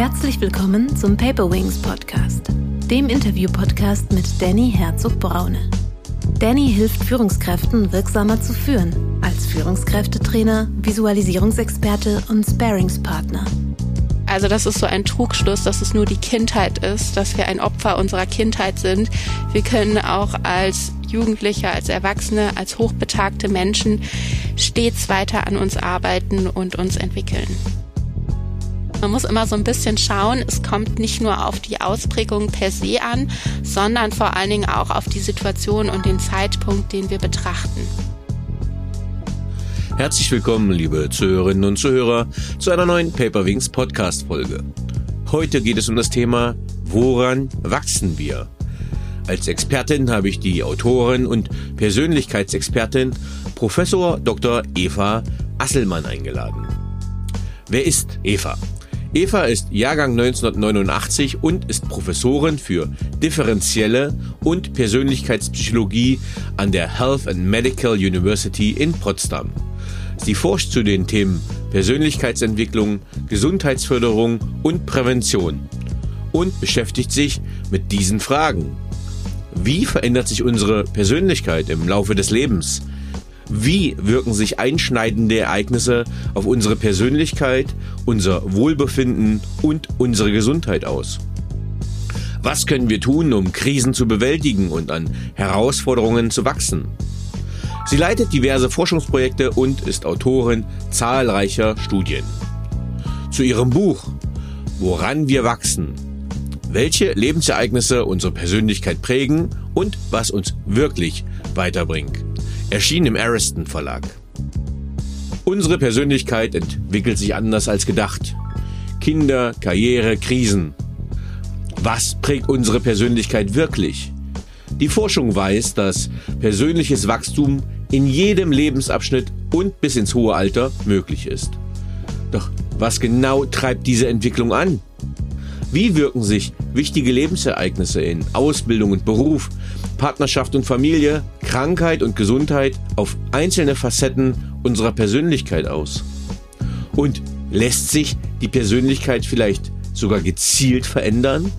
Herzlich willkommen zum Paper Wings Podcast, dem Interview-Podcast mit Danny Herzog-Braune. Danny hilft Führungskräften wirksamer zu führen, als Führungskräftetrainer, Visualisierungsexperte und Sparingspartner. Also das ist so ein Trugschluss, dass es nur die Kindheit ist, dass wir ein Opfer unserer Kindheit sind. Wir können auch als Jugendliche, als Erwachsene, als hochbetagte Menschen stets weiter an uns arbeiten und uns entwickeln. Man muss immer so ein bisschen schauen, es kommt nicht nur auf die Ausprägung per se an, sondern vor allen Dingen auch auf die Situation und den Zeitpunkt, den wir betrachten. Herzlich willkommen, liebe Zuhörerinnen und Zuhörer, zu einer neuen Paperwings Podcast Folge. Heute geht es um das Thema, woran wachsen wir? Als Expertin habe ich die Autorin und Persönlichkeitsexpertin Professor Dr. Eva Asselmann eingeladen. Wer ist Eva? Eva ist Jahrgang 1989 und ist Professorin für differenzielle und Persönlichkeitspsychologie an der Health and Medical University in Potsdam. Sie forscht zu den Themen Persönlichkeitsentwicklung, Gesundheitsförderung und Prävention und beschäftigt sich mit diesen Fragen. Wie verändert sich unsere Persönlichkeit im Laufe des Lebens? Wie wirken sich einschneidende Ereignisse auf unsere Persönlichkeit, unser Wohlbefinden und unsere Gesundheit aus? Was können wir tun, um Krisen zu bewältigen und an Herausforderungen zu wachsen? Sie leitet diverse Forschungsprojekte und ist Autorin zahlreicher Studien. Zu ihrem Buch Woran wir wachsen. Welche Lebensereignisse unsere Persönlichkeit prägen und was uns wirklich weiterbringt erschien im Ariston Verlag. Unsere Persönlichkeit entwickelt sich anders als gedacht. Kinder, Karriere, Krisen. Was prägt unsere Persönlichkeit wirklich? Die Forschung weiß, dass persönliches Wachstum in jedem Lebensabschnitt und bis ins hohe Alter möglich ist. Doch was genau treibt diese Entwicklung an? Wie wirken sich wichtige Lebensereignisse in Ausbildung und Beruf, Partnerschaft und Familie, Krankheit und Gesundheit auf einzelne Facetten unserer Persönlichkeit aus? Und lässt sich die Persönlichkeit vielleicht sogar gezielt verändern?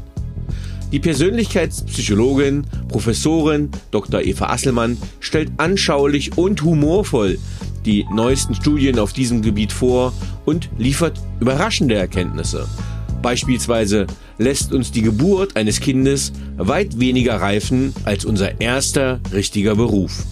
Die Persönlichkeitspsychologin, Professorin Dr. Eva Asselmann stellt anschaulich und humorvoll die neuesten Studien auf diesem Gebiet vor und liefert überraschende Erkenntnisse. Beispielsweise lässt uns die Geburt eines Kindes weit weniger reifen als unser erster richtiger Beruf.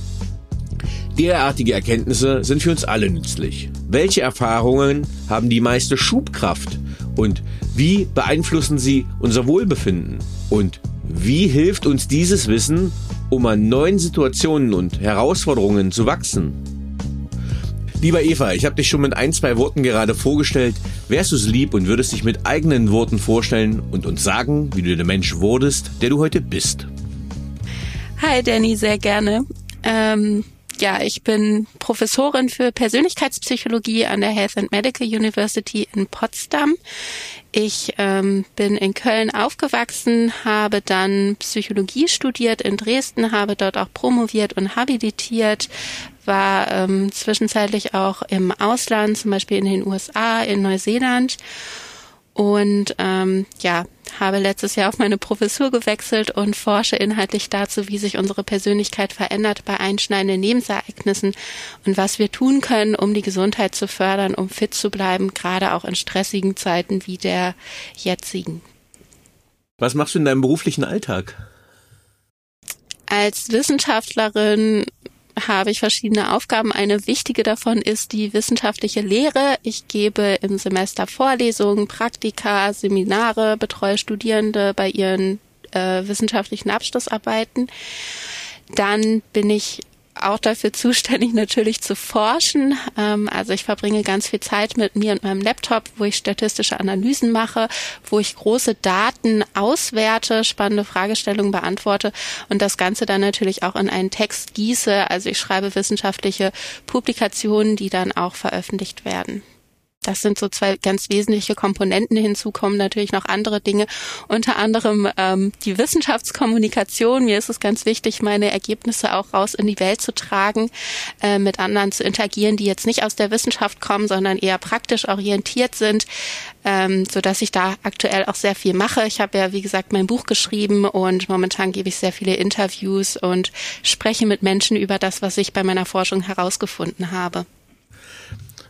Derartige Erkenntnisse sind für uns alle nützlich. Welche Erfahrungen haben die meiste Schubkraft und wie beeinflussen sie unser Wohlbefinden? Und wie hilft uns dieses Wissen, um an neuen Situationen und Herausforderungen zu wachsen? Lieber Eva, ich habe dich schon mit ein, zwei Worten gerade vorgestellt. Wärst du es lieb und würdest dich mit eigenen Worten vorstellen und uns sagen, wie du der Mensch wurdest, der du heute bist? Hi Danny, sehr gerne. Ähm, ja, ich bin Professorin für Persönlichkeitspsychologie an der Health and Medical University in Potsdam. Ich ähm, bin in Köln aufgewachsen, habe dann Psychologie studiert in Dresden, habe dort auch promoviert und habilitiert, war ähm, zwischenzeitlich auch im Ausland, zum Beispiel in den USA, in Neuseeland und ähm, ja, habe letztes Jahr auf meine Professur gewechselt und forsche inhaltlich dazu, wie sich unsere Persönlichkeit verändert bei einschneidenden Lebensereignissen und was wir tun können, um die Gesundheit zu fördern, um fit zu bleiben, gerade auch in stressigen Zeiten wie der jetzigen. Was machst du in deinem beruflichen Alltag? Als Wissenschaftlerin habe ich verschiedene Aufgaben. Eine wichtige davon ist die wissenschaftliche Lehre. Ich gebe im Semester Vorlesungen, Praktika, Seminare, betreue Studierende bei ihren äh, wissenschaftlichen Abschlussarbeiten. Dann bin ich auch dafür zuständig, natürlich zu forschen. Ähm, also ich verbringe ganz viel Zeit mit mir und meinem Laptop, wo ich statistische Analysen mache, wo ich große Daten auswerte, spannende Fragestellungen beantworte und das Ganze dann natürlich auch in einen Text gieße. Also ich schreibe wissenschaftliche Publikationen, die dann auch veröffentlicht werden. Das sind so zwei ganz wesentliche Komponenten. Hinzu kommen natürlich noch andere Dinge, unter anderem ähm, die Wissenschaftskommunikation. Mir ist es ganz wichtig, meine Ergebnisse auch raus in die Welt zu tragen, äh, mit anderen zu interagieren, die jetzt nicht aus der Wissenschaft kommen, sondern eher praktisch orientiert sind, ähm, so dass ich da aktuell auch sehr viel mache. Ich habe ja, wie gesagt, mein Buch geschrieben und momentan gebe ich sehr viele Interviews und spreche mit Menschen über das, was ich bei meiner Forschung herausgefunden habe.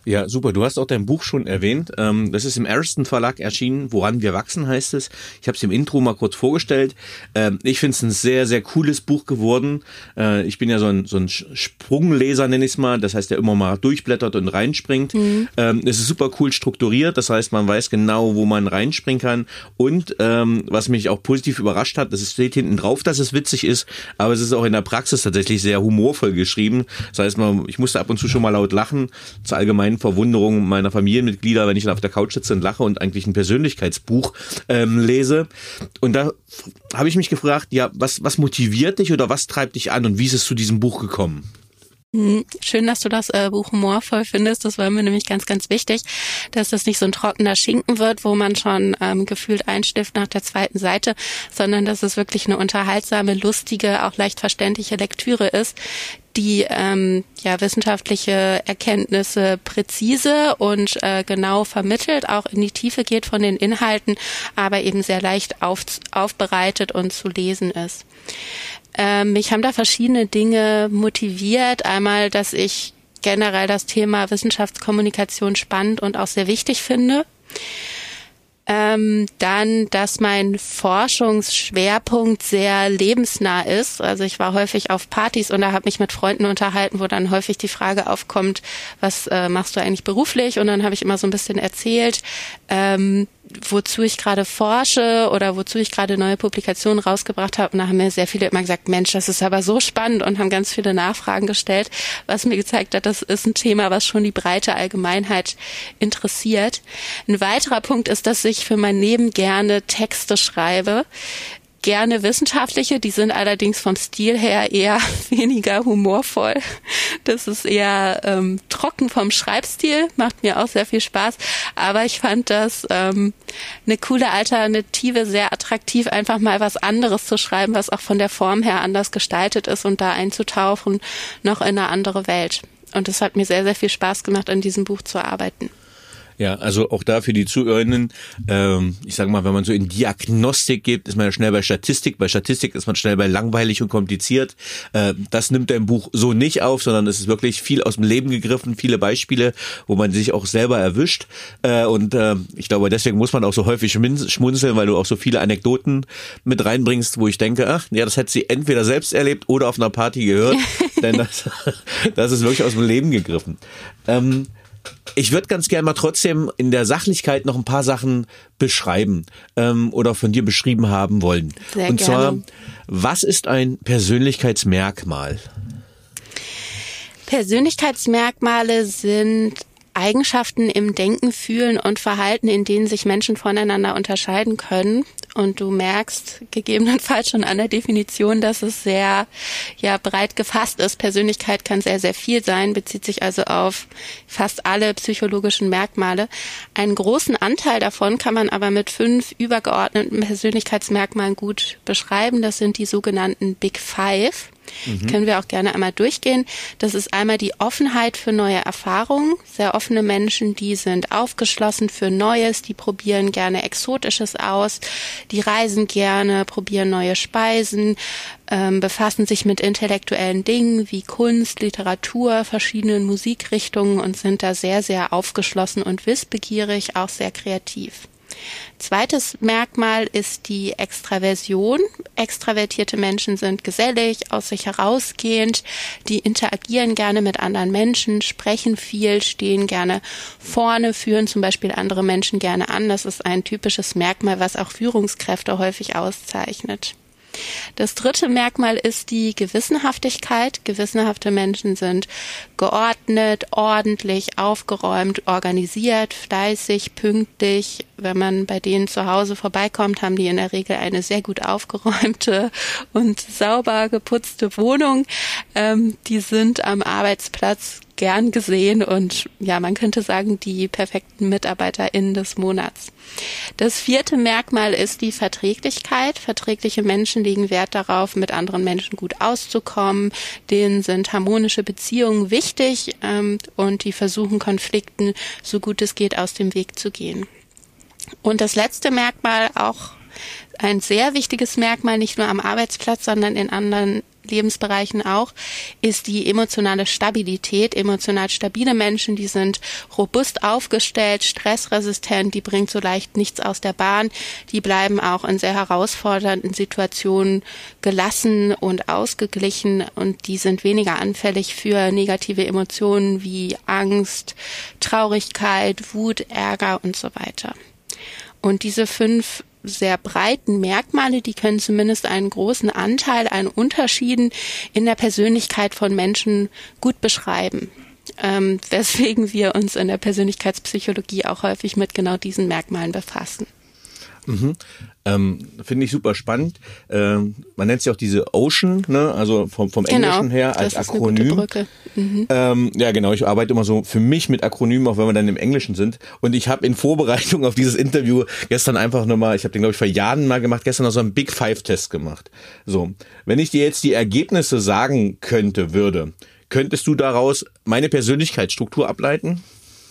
Ja, super. Du hast auch dein Buch schon erwähnt. Ähm, das ist im Ariston Verlag erschienen. Woran wir wachsen heißt es. Ich habe es im Intro mal kurz vorgestellt. Ähm, ich finde es ein sehr, sehr cooles Buch geworden. Äh, ich bin ja so ein, so ein Sprungleser, nenne ich es mal. Das heißt, der immer mal durchblättert und reinspringt. Mhm. Ähm, es ist super cool strukturiert. Das heißt, man weiß genau, wo man reinspringen kann. Und was mich auch positiv überrascht hat, das steht hinten drauf, dass es witzig ist, aber es ist auch in der Praxis tatsächlich sehr humorvoll geschrieben. Das heißt, man, ich musste ab und zu schon mal laut lachen. Zur allgemeinen Verwunderung meiner Familienmitglieder, wenn ich dann auf der Couch sitze und lache und eigentlich ein Persönlichkeitsbuch ähm, lese. Und da habe ich mich gefragt, ja, was, was motiviert dich oder was treibt dich an und wie ist es zu diesem Buch gekommen? Hm, schön, dass du das äh, Buch humorvoll findest. Das war mir nämlich ganz, ganz wichtig, dass das nicht so ein trockener Schinken wird, wo man schon ähm, gefühlt einstifft nach der zweiten Seite, sondern dass es wirklich eine unterhaltsame, lustige, auch leicht verständliche Lektüre ist, die ähm, ja wissenschaftliche Erkenntnisse präzise und äh, genau vermittelt, auch in die Tiefe geht von den Inhalten, aber eben sehr leicht auf, aufbereitet und zu lesen ist. Ähm, mich haben da verschiedene Dinge motiviert. Einmal, dass ich generell das Thema Wissenschaftskommunikation spannend und auch sehr wichtig finde. Ähm, dann, dass mein Forschungsschwerpunkt sehr lebensnah ist. Also ich war häufig auf Partys und da habe mich mit Freunden unterhalten, wo dann häufig die Frage aufkommt, was äh, machst du eigentlich beruflich? Und dann habe ich immer so ein bisschen erzählt, ähm, wozu ich gerade forsche oder wozu ich gerade neue Publikationen rausgebracht habe. Und da haben mir sehr viele immer gesagt, Mensch, das ist aber so spannend und haben ganz viele Nachfragen gestellt, was mir gezeigt hat, das ist ein Thema, was schon die breite Allgemeinheit interessiert. Ein weiterer Punkt ist, dass ich für mein Leben gerne Texte schreibe gerne wissenschaftliche, die sind allerdings vom Stil her eher weniger humorvoll. Das ist eher ähm, trocken vom Schreibstil, macht mir auch sehr viel Spaß. Aber ich fand das ähm, eine coole Alternative, sehr attraktiv, einfach mal was anderes zu schreiben, was auch von der Form her anders gestaltet ist und da einzutauchen, noch in eine andere Welt. Und es hat mir sehr, sehr viel Spaß gemacht, an diesem Buch zu arbeiten. Ja, also auch da für die Zuhörerinnen, ähm, ich sage mal, wenn man so in Diagnostik geht, ist man ja schnell bei Statistik. Bei Statistik ist man schnell bei langweilig und kompliziert. Äh, das nimmt dein Buch so nicht auf, sondern es ist wirklich viel aus dem Leben gegriffen, viele Beispiele, wo man sich auch selber erwischt. Äh, und äh, ich glaube, deswegen muss man auch so häufig schmunzeln, weil du auch so viele Anekdoten mit reinbringst, wo ich denke, ach, ja, das hätte sie entweder selbst erlebt oder auf einer Party gehört. denn das, das ist wirklich aus dem Leben gegriffen. Ähm, ich würde ganz gerne mal trotzdem in der Sachlichkeit noch ein paar Sachen beschreiben ähm, oder von dir beschrieben haben wollen. Sehr Und gerne. zwar, was ist ein Persönlichkeitsmerkmal? Persönlichkeitsmerkmale sind Eigenschaften im Denken, Fühlen und Verhalten, in denen sich Menschen voneinander unterscheiden können. Und du merkst gegebenenfalls schon an der Definition, dass es sehr ja breit gefasst ist. Persönlichkeit kann sehr sehr viel sein, bezieht sich also auf fast alle psychologischen Merkmale. Einen großen Anteil davon kann man aber mit fünf übergeordneten Persönlichkeitsmerkmalen gut beschreiben. Das sind die sogenannten Big Five. Mhm. Können wir auch gerne einmal durchgehen. Das ist einmal die Offenheit für neue Erfahrungen. Sehr offene Menschen, die sind aufgeschlossen für Neues, die probieren gerne Exotisches aus, die reisen gerne, probieren neue Speisen, ähm, befassen sich mit intellektuellen Dingen wie Kunst, Literatur, verschiedenen Musikrichtungen und sind da sehr, sehr aufgeschlossen und wissbegierig, auch sehr kreativ. Zweites Merkmal ist die Extraversion. Extravertierte Menschen sind gesellig, aus sich herausgehend, die interagieren gerne mit anderen Menschen, sprechen viel, stehen gerne vorne, führen zum Beispiel andere Menschen gerne an. Das ist ein typisches Merkmal, was auch Führungskräfte häufig auszeichnet. Das dritte Merkmal ist die Gewissenhaftigkeit. Gewissenhafte Menschen sind geordnet, ordentlich, aufgeräumt, organisiert, fleißig, pünktlich, wenn man bei denen zu Hause vorbeikommt, haben die in der Regel eine sehr gut aufgeräumte und sauber geputzte Wohnung. Ähm, die sind am Arbeitsplatz gern gesehen und ja, man könnte sagen, die perfekten MitarbeiterInnen des Monats. Das vierte Merkmal ist die Verträglichkeit. Verträgliche Menschen legen Wert darauf, mit anderen Menschen gut auszukommen. Denen sind harmonische Beziehungen wichtig ähm, und die versuchen Konflikten so gut es geht aus dem Weg zu gehen. Und das letzte Merkmal auch ein sehr wichtiges Merkmal, nicht nur am Arbeitsplatz, sondern in anderen Lebensbereichen auch, ist die emotionale Stabilität. Emotional stabile Menschen, die sind robust aufgestellt, stressresistent, die bringt so leicht nichts aus der Bahn, die bleiben auch in sehr herausfordernden Situationen gelassen und ausgeglichen und die sind weniger anfällig für negative Emotionen wie Angst, Traurigkeit, Wut, Ärger und so weiter. Und diese fünf sehr breiten Merkmale, die können zumindest einen großen Anteil an Unterschieden in der Persönlichkeit von Menschen gut beschreiben. Ähm, weswegen wir uns in der Persönlichkeitspsychologie auch häufig mit genau diesen Merkmalen befassen. Mhm. Ähm, Finde ich super spannend. Ähm, man nennt sie auch diese Ocean, ne? also vom, vom genau, Englischen her als Akronym. Mhm. Ähm, ja, genau. Ich arbeite immer so für mich mit Akronymen, auch wenn wir dann im Englischen sind. Und ich habe in Vorbereitung auf dieses Interview gestern einfach nochmal, ich habe den glaube ich vor Jahren mal gemacht, gestern noch so einen Big Five Test gemacht. So, wenn ich dir jetzt die Ergebnisse sagen könnte, würde, könntest du daraus meine Persönlichkeitsstruktur ableiten?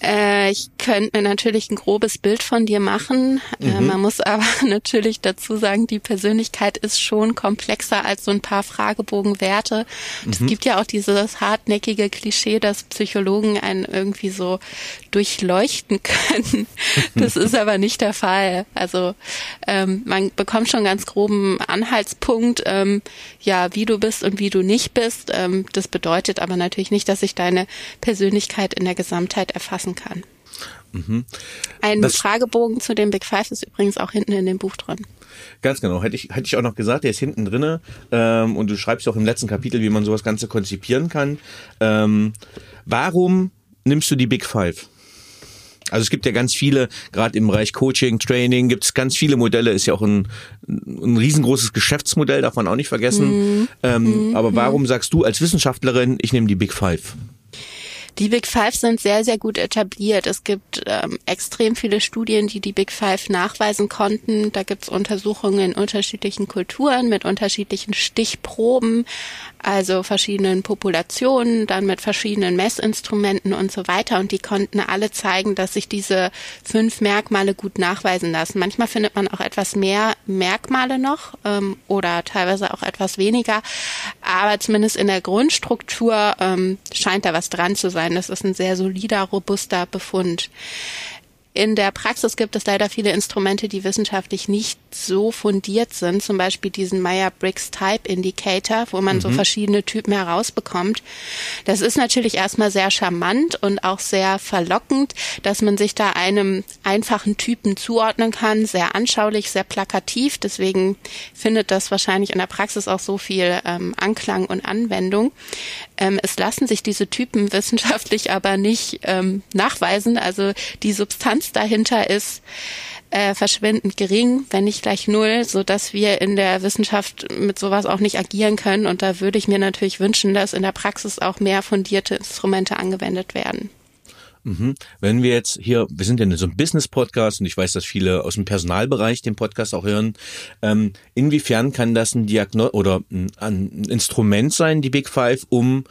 Äh, ich könnte mir natürlich ein grobes Bild von dir machen. Äh, mhm. Äh, man muss aber natürlich dazu sagen, die Persönlichkeit ist schon komplexer als so ein paar Fragebogenwerte. Mhm. Es gibt ja auch dieses hartnäckige Klischee, dass Psychologen einen irgendwie so durchleuchten können. Das ist aber nicht der Fall. Also ähm, man bekommt schon ganz groben Anhaltspunkt, ähm, ja, wie du bist und wie du nicht bist. Ähm, das bedeutet aber natürlich nicht, dass ich deine Persönlichkeit in der Gesamtheit erfassen kann. Mhm. Ein das Fragebogen zu dem Big Five ist übrigens auch hinten in dem Buch drin. Ganz genau. Hätte ich, hätte ich auch noch gesagt, der ist hinten drinne ähm, und du schreibst auch im letzten Kapitel, wie man sowas Ganze konzipieren kann. Ähm, warum nimmst du die Big Five? Also es gibt ja ganz viele, gerade im Bereich Coaching, Training, gibt es ganz viele Modelle, ist ja auch ein, ein riesengroßes Geschäftsmodell, darf man auch nicht vergessen. Mhm. Ähm, mhm. Aber warum sagst du als Wissenschaftlerin, ich nehme die Big Five? Die Big Five sind sehr, sehr gut etabliert. Es gibt ähm, extrem viele Studien, die die Big Five nachweisen konnten. Da gibt es Untersuchungen in unterschiedlichen Kulturen mit unterschiedlichen Stichproben, also verschiedenen Populationen, dann mit verschiedenen Messinstrumenten und so weiter. Und die konnten alle zeigen, dass sich diese fünf Merkmale gut nachweisen lassen. Manchmal findet man auch etwas mehr Merkmale noch ähm, oder teilweise auch etwas weniger. Aber zumindest in der Grundstruktur ähm, scheint da was dran zu sein sein. Das ist ein sehr solider, robuster Befund. In der Praxis gibt es leider viele Instrumente, die wissenschaftlich nicht so fundiert sind. Zum Beispiel diesen Meyer-Briggs Type Indicator, wo man mhm. so verschiedene Typen herausbekommt. Das ist natürlich erstmal sehr charmant und auch sehr verlockend, dass man sich da einem einfachen Typen zuordnen kann. Sehr anschaulich, sehr plakativ. Deswegen findet das wahrscheinlich in der Praxis auch so viel ähm, Anklang und Anwendung. Ähm, es lassen sich diese Typen wissenschaftlich aber nicht ähm, nachweisen. Also die Substanz dahinter ist äh, verschwindend gering, wenn nicht gleich null, so dass wir in der Wissenschaft mit sowas auch nicht agieren können. Und da würde ich mir natürlich wünschen, dass in der Praxis auch mehr fundierte Instrumente angewendet werden. Mhm. Wenn wir jetzt hier, wir sind ja in so einem Business-Podcast und ich weiß, dass viele aus dem Personalbereich den Podcast auch hören. Ähm, inwiefern kann das ein Diagno oder ein, ein Instrument sein, die Big Five, um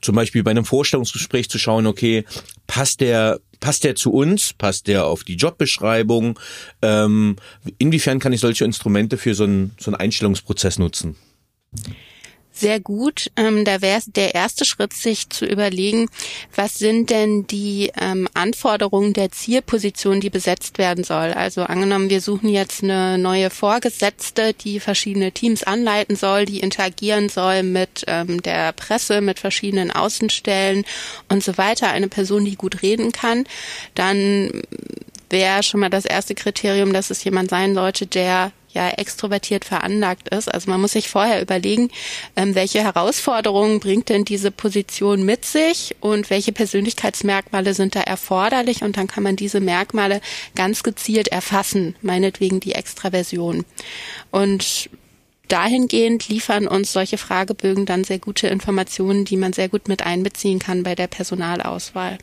zum Beispiel bei einem Vorstellungsgespräch zu schauen, okay, passt der passt der zu uns? Passt der auf die Jobbeschreibung? Ähm, inwiefern kann ich solche Instrumente für so einen, so einen Einstellungsprozess nutzen? Sehr gut. Ähm, da wäre der erste Schritt, sich zu überlegen, was sind denn die ähm, Anforderungen der Zielposition, die besetzt werden soll. Also angenommen, wir suchen jetzt eine neue Vorgesetzte, die verschiedene Teams anleiten soll, die interagieren soll mit ähm, der Presse, mit verschiedenen Außenstellen und so weiter. Eine Person, die gut reden kann. Dann wäre schon mal das erste Kriterium, dass es jemand sein sollte, der ja extrovertiert veranlagt ist. Also man muss sich vorher überlegen, ähm, welche Herausforderungen bringt denn diese Position mit sich und welche Persönlichkeitsmerkmale sind da erforderlich und dann kann man diese Merkmale ganz gezielt erfassen, meinetwegen die Extraversion. Und dahingehend liefern uns solche Fragebögen dann sehr gute Informationen, die man sehr gut mit einbeziehen kann bei der Personalauswahl.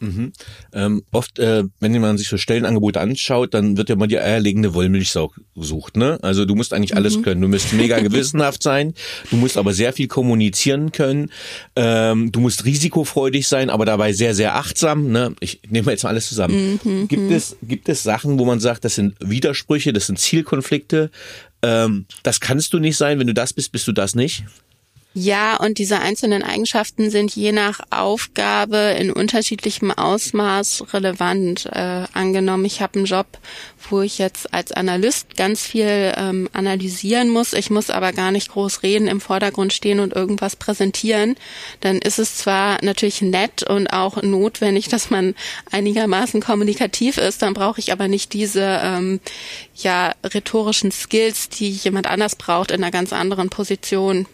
Mhm. Ähm, oft, äh, wenn man sich so Stellenangebote anschaut, dann wird ja mal die eierlegende Wollmilchsau gesucht. Ne? Also du musst eigentlich alles mhm. können. Du musst mega gewissenhaft sein, du musst aber sehr viel kommunizieren können, ähm, du musst risikofreudig sein, aber dabei sehr, sehr achtsam. Ne? Ich nehme jetzt mal alles zusammen. Mhm. Gibt, es, gibt es Sachen, wo man sagt, das sind Widersprüche, das sind Zielkonflikte? Ähm, das kannst du nicht sein, wenn du das bist, bist du das nicht? Ja, und diese einzelnen Eigenschaften sind je nach Aufgabe in unterschiedlichem Ausmaß relevant. Äh, angenommen, ich habe einen Job, wo ich jetzt als Analyst ganz viel ähm, analysieren muss, ich muss aber gar nicht groß reden, im Vordergrund stehen und irgendwas präsentieren, dann ist es zwar natürlich nett und auch notwendig, dass man einigermaßen kommunikativ ist, dann brauche ich aber nicht diese ähm, ja rhetorischen Skills, die jemand anders braucht in einer ganz anderen Position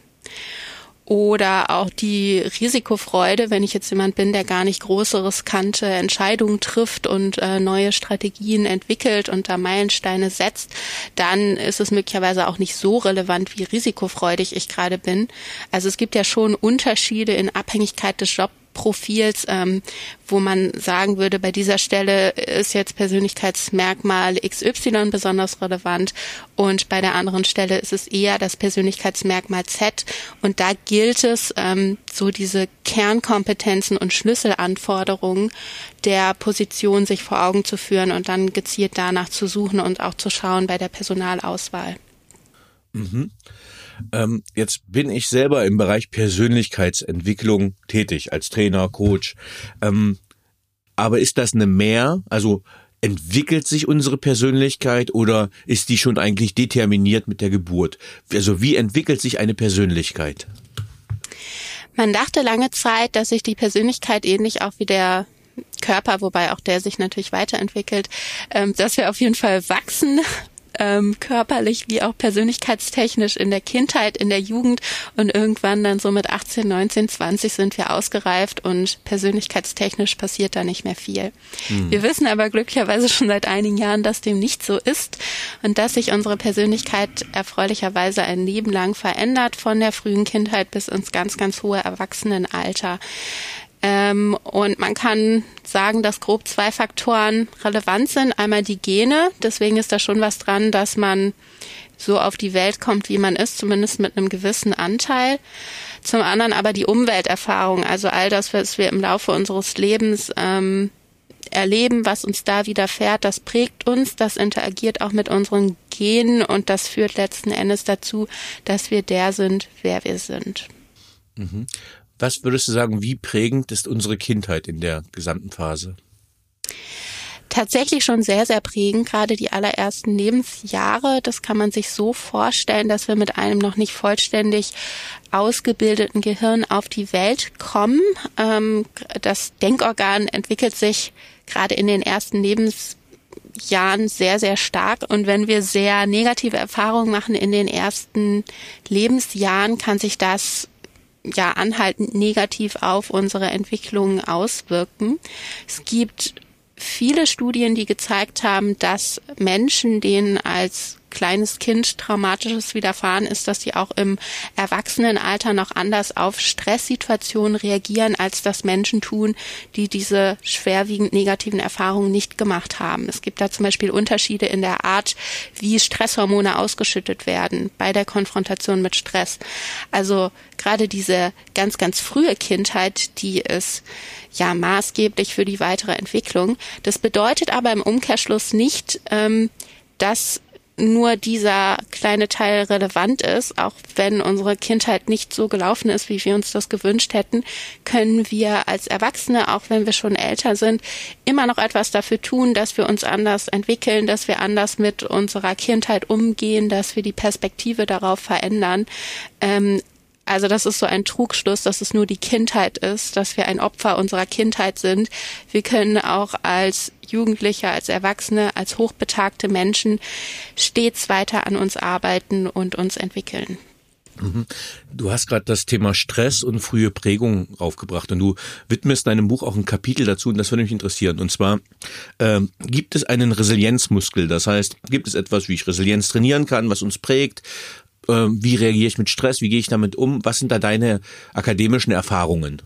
oder auch die Risikofreude, wenn ich jetzt jemand bin, der gar nicht große, riskante Entscheidungen trifft und äh, neue Strategien entwickelt und da Meilensteine setzt, dann ist es möglicherweise auch nicht so relevant, wie risikofreudig ich gerade bin. Also es gibt ja schon Unterschiede in Abhängigkeit des Jobs Profils, ähm, wo man sagen würde, bei dieser Stelle ist jetzt Persönlichkeitsmerkmal XY besonders relevant und bei der anderen Stelle ist es eher das Persönlichkeitsmerkmal Z und da gilt es, ähm, so diese Kernkompetenzen und Schlüsselanforderungen der Position sich vor Augen zu führen und dann gezielt danach zu suchen und auch zu schauen bei der Personalauswahl. Mhm. Ähm, jetzt bin ich selber im Bereich Persönlichkeitsentwicklung tätig, als Trainer, Coach. Ähm, aber ist das eine Mehr? Also entwickelt sich unsere Persönlichkeit oder ist die schon eigentlich determiniert mit der Geburt? Also wie entwickelt sich eine Persönlichkeit? Man dachte lange Zeit, dass sich die Persönlichkeit ähnlich auch wie der Körper, wobei auch der sich natürlich weiterentwickelt, ähm, dass wir auf jeden Fall wachsen ähm, körperlich wie auch persönlichkeitstechnisch in der Kindheit, in der Jugend und irgendwann dann so mit 18, 19, 20 sind wir ausgereift und persönlichkeitstechnisch passiert da nicht mehr viel. Mhm. Wir wissen aber glücklicherweise schon seit einigen Jahren, dass dem nicht so ist und dass sich unsere Persönlichkeit erfreulicherweise ein Leben lang verändert, von der frühen Kindheit bis ins ganz, ganz hohe Erwachsenenalter. Ähm, und man kann sagen, dass grob zwei Faktoren relevant sind. Einmal die Gene, deswegen ist da schon was dran, dass man so auf die Welt kommt, wie man ist, zumindest mit einem gewissen Anteil. Zum anderen aber die Umwelterfahrung, also all das, was wir im Laufe unseres Lebens ähm, erleben, was uns da widerfährt, das prägt uns, das interagiert auch mit unseren Genen und das führt letzten Endes dazu, dass wir der sind, wer wir sind. Mhm. Was würdest du sagen, wie prägend ist unsere Kindheit in der gesamten Phase? tatsächlich schon sehr, sehr prägend, gerade die allerersten Lebensjahre. Das kann man sich so vorstellen, dass wir mit einem noch nicht vollständig ausgebildeten Gehirn auf die Welt kommen. Ähm, das Denkorgan entwickelt sich gerade in den ersten Lebensjahren sehr, sehr stark. Und wenn wir sehr negative Erfahrungen machen in den ersten Lebensjahren, kann sich das ja anhaltend negativ auf unsere Entwicklung auswirken. Es gibt viele Studien, die gezeigt haben, dass Menschen, denen als kleines Kind traumatisches widerfahren ist, dass sie auch im Erwachsenenalter noch anders auf Stresssituationen reagieren, als das Menschen tun, die diese schwerwiegend negativen Erfahrungen nicht gemacht haben. Es gibt da zum Beispiel Unterschiede in der Art, wie Stresshormone ausgeschüttet werden bei der Konfrontation mit Stress. Also gerade diese ganz, ganz frühe Kindheit, die ist ja maßgeblich für die weitere Entwicklung. Das bedeutet aber im Umkehrschluss nicht, ähm, dass nur dieser kleine Teil relevant ist, auch wenn unsere Kindheit nicht so gelaufen ist, wie wir uns das gewünscht hätten, können wir als Erwachsene, auch wenn wir schon älter sind, immer noch etwas dafür tun, dass wir uns anders entwickeln, dass wir anders mit unserer Kindheit umgehen, dass wir die Perspektive darauf verändern. Ähm, also das ist so ein Trugschluss, dass es nur die Kindheit ist, dass wir ein Opfer unserer Kindheit sind. Wir können auch als Jugendliche, als Erwachsene, als hochbetagte Menschen stets weiter an uns arbeiten und uns entwickeln. Mhm. Du hast gerade das Thema Stress und frühe Prägung aufgebracht und du widmest deinem Buch auch ein Kapitel dazu und das würde mich interessieren. Und zwar äh, gibt es einen Resilienzmuskel, das heißt, gibt es etwas, wie ich Resilienz trainieren kann, was uns prägt, wie reagiere ich mit Stress, wie gehe ich damit um, was sind da deine akademischen Erfahrungen?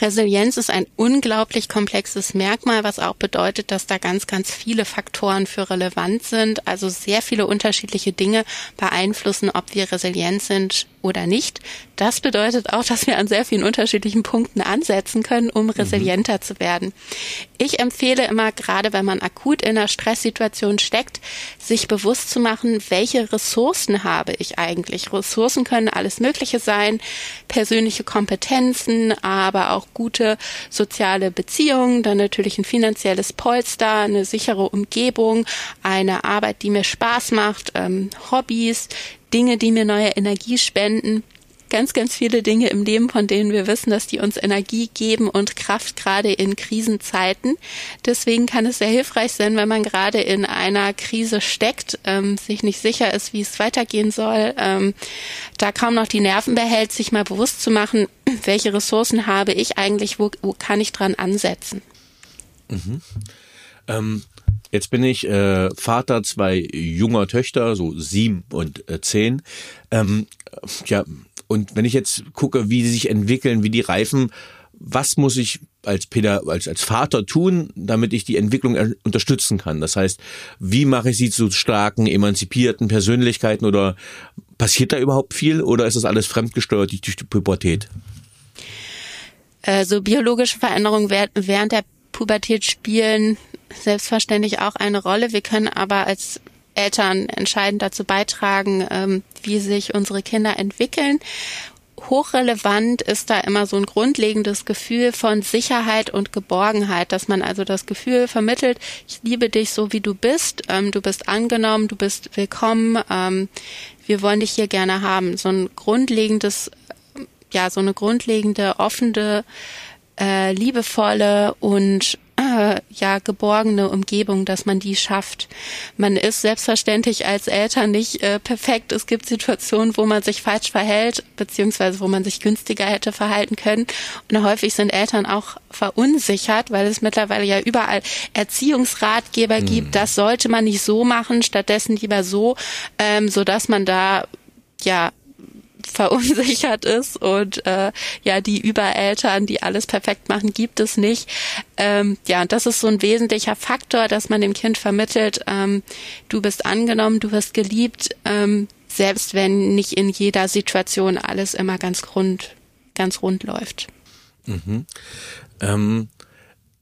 Resilienz ist ein unglaublich komplexes Merkmal, was auch bedeutet, dass da ganz, ganz viele Faktoren für relevant sind. Also sehr viele unterschiedliche Dinge beeinflussen, ob wir resilient sind oder nicht. Das bedeutet auch, dass wir an sehr vielen unterschiedlichen Punkten ansetzen können, um mhm. resilienter mhm. zu werden. Ich empfehle immer, gerade wenn man akut in einer Stresssituation steckt, sich bewusst zu machen, welche Ressourcen habe ich eigentlich. Ressourcen können alles Mögliche sein, persönliche Kompetenzen, aber auch gute soziale Beziehungen, dann natürlich ein finanzielles Polster, eine sichere Umgebung, eine Arbeit, die mir Spaß macht, ähm, Hobbys, Dinge, die mir neue Energie spenden. Ganz, ganz viele Dinge im Leben, von denen wir wissen, dass die uns Energie geben und Kraft, gerade in Krisenzeiten. Deswegen kann es sehr hilfreich sein, wenn man gerade in einer Krise steckt, ähm, sich nicht sicher ist, wie es weitergehen soll, ähm, da kaum noch die Nerven behält, sich mal bewusst zu machen, welche Ressourcen habe ich eigentlich, wo, wo kann ich dran ansetzen. Mhm. Ähm, Jetzt bin ich äh, Vater zwei junger Töchter, so sieben und äh, zehn. Ähm, ja, und wenn ich jetzt gucke, wie sie sich entwickeln, wie die reifen, was muss ich als Päder, als, als Vater tun, damit ich die Entwicklung unterstützen kann? Das heißt, wie mache ich sie zu starken, emanzipierten Persönlichkeiten oder passiert da überhaupt viel oder ist das alles fremdgesteuert durch die Pubertät? Also biologische Veränderungen während der Pubertät spielen selbstverständlich auch eine Rolle. Wir können aber als Eltern entscheidend dazu beitragen, ähm, wie sich unsere Kinder entwickeln. Hochrelevant ist da immer so ein grundlegendes Gefühl von Sicherheit und Geborgenheit, dass man also das Gefühl vermittelt, ich liebe dich so wie du bist, ähm, du bist angenommen, du bist willkommen, ähm, wir wollen dich hier gerne haben. So ein grundlegendes, ja, so eine grundlegende, offene, äh, liebevolle und äh, ja geborgene Umgebung, dass man die schafft. Man ist selbstverständlich als Eltern nicht äh, perfekt. Es gibt Situationen, wo man sich falsch verhält, beziehungsweise wo man sich günstiger hätte verhalten können. Und häufig sind Eltern auch verunsichert, weil es mittlerweile ja überall Erziehungsratgeber mhm. gibt. Das sollte man nicht so machen, stattdessen lieber so, ähm, so dass man da ja verunsichert ist und äh, ja, die Übereltern, die alles perfekt machen, gibt es nicht. Ähm, ja, das ist so ein wesentlicher Faktor, dass man dem Kind vermittelt, ähm, du bist angenommen, du wirst geliebt, ähm, selbst wenn nicht in jeder Situation alles immer ganz rund, ganz rund läuft. Mhm. Ähm,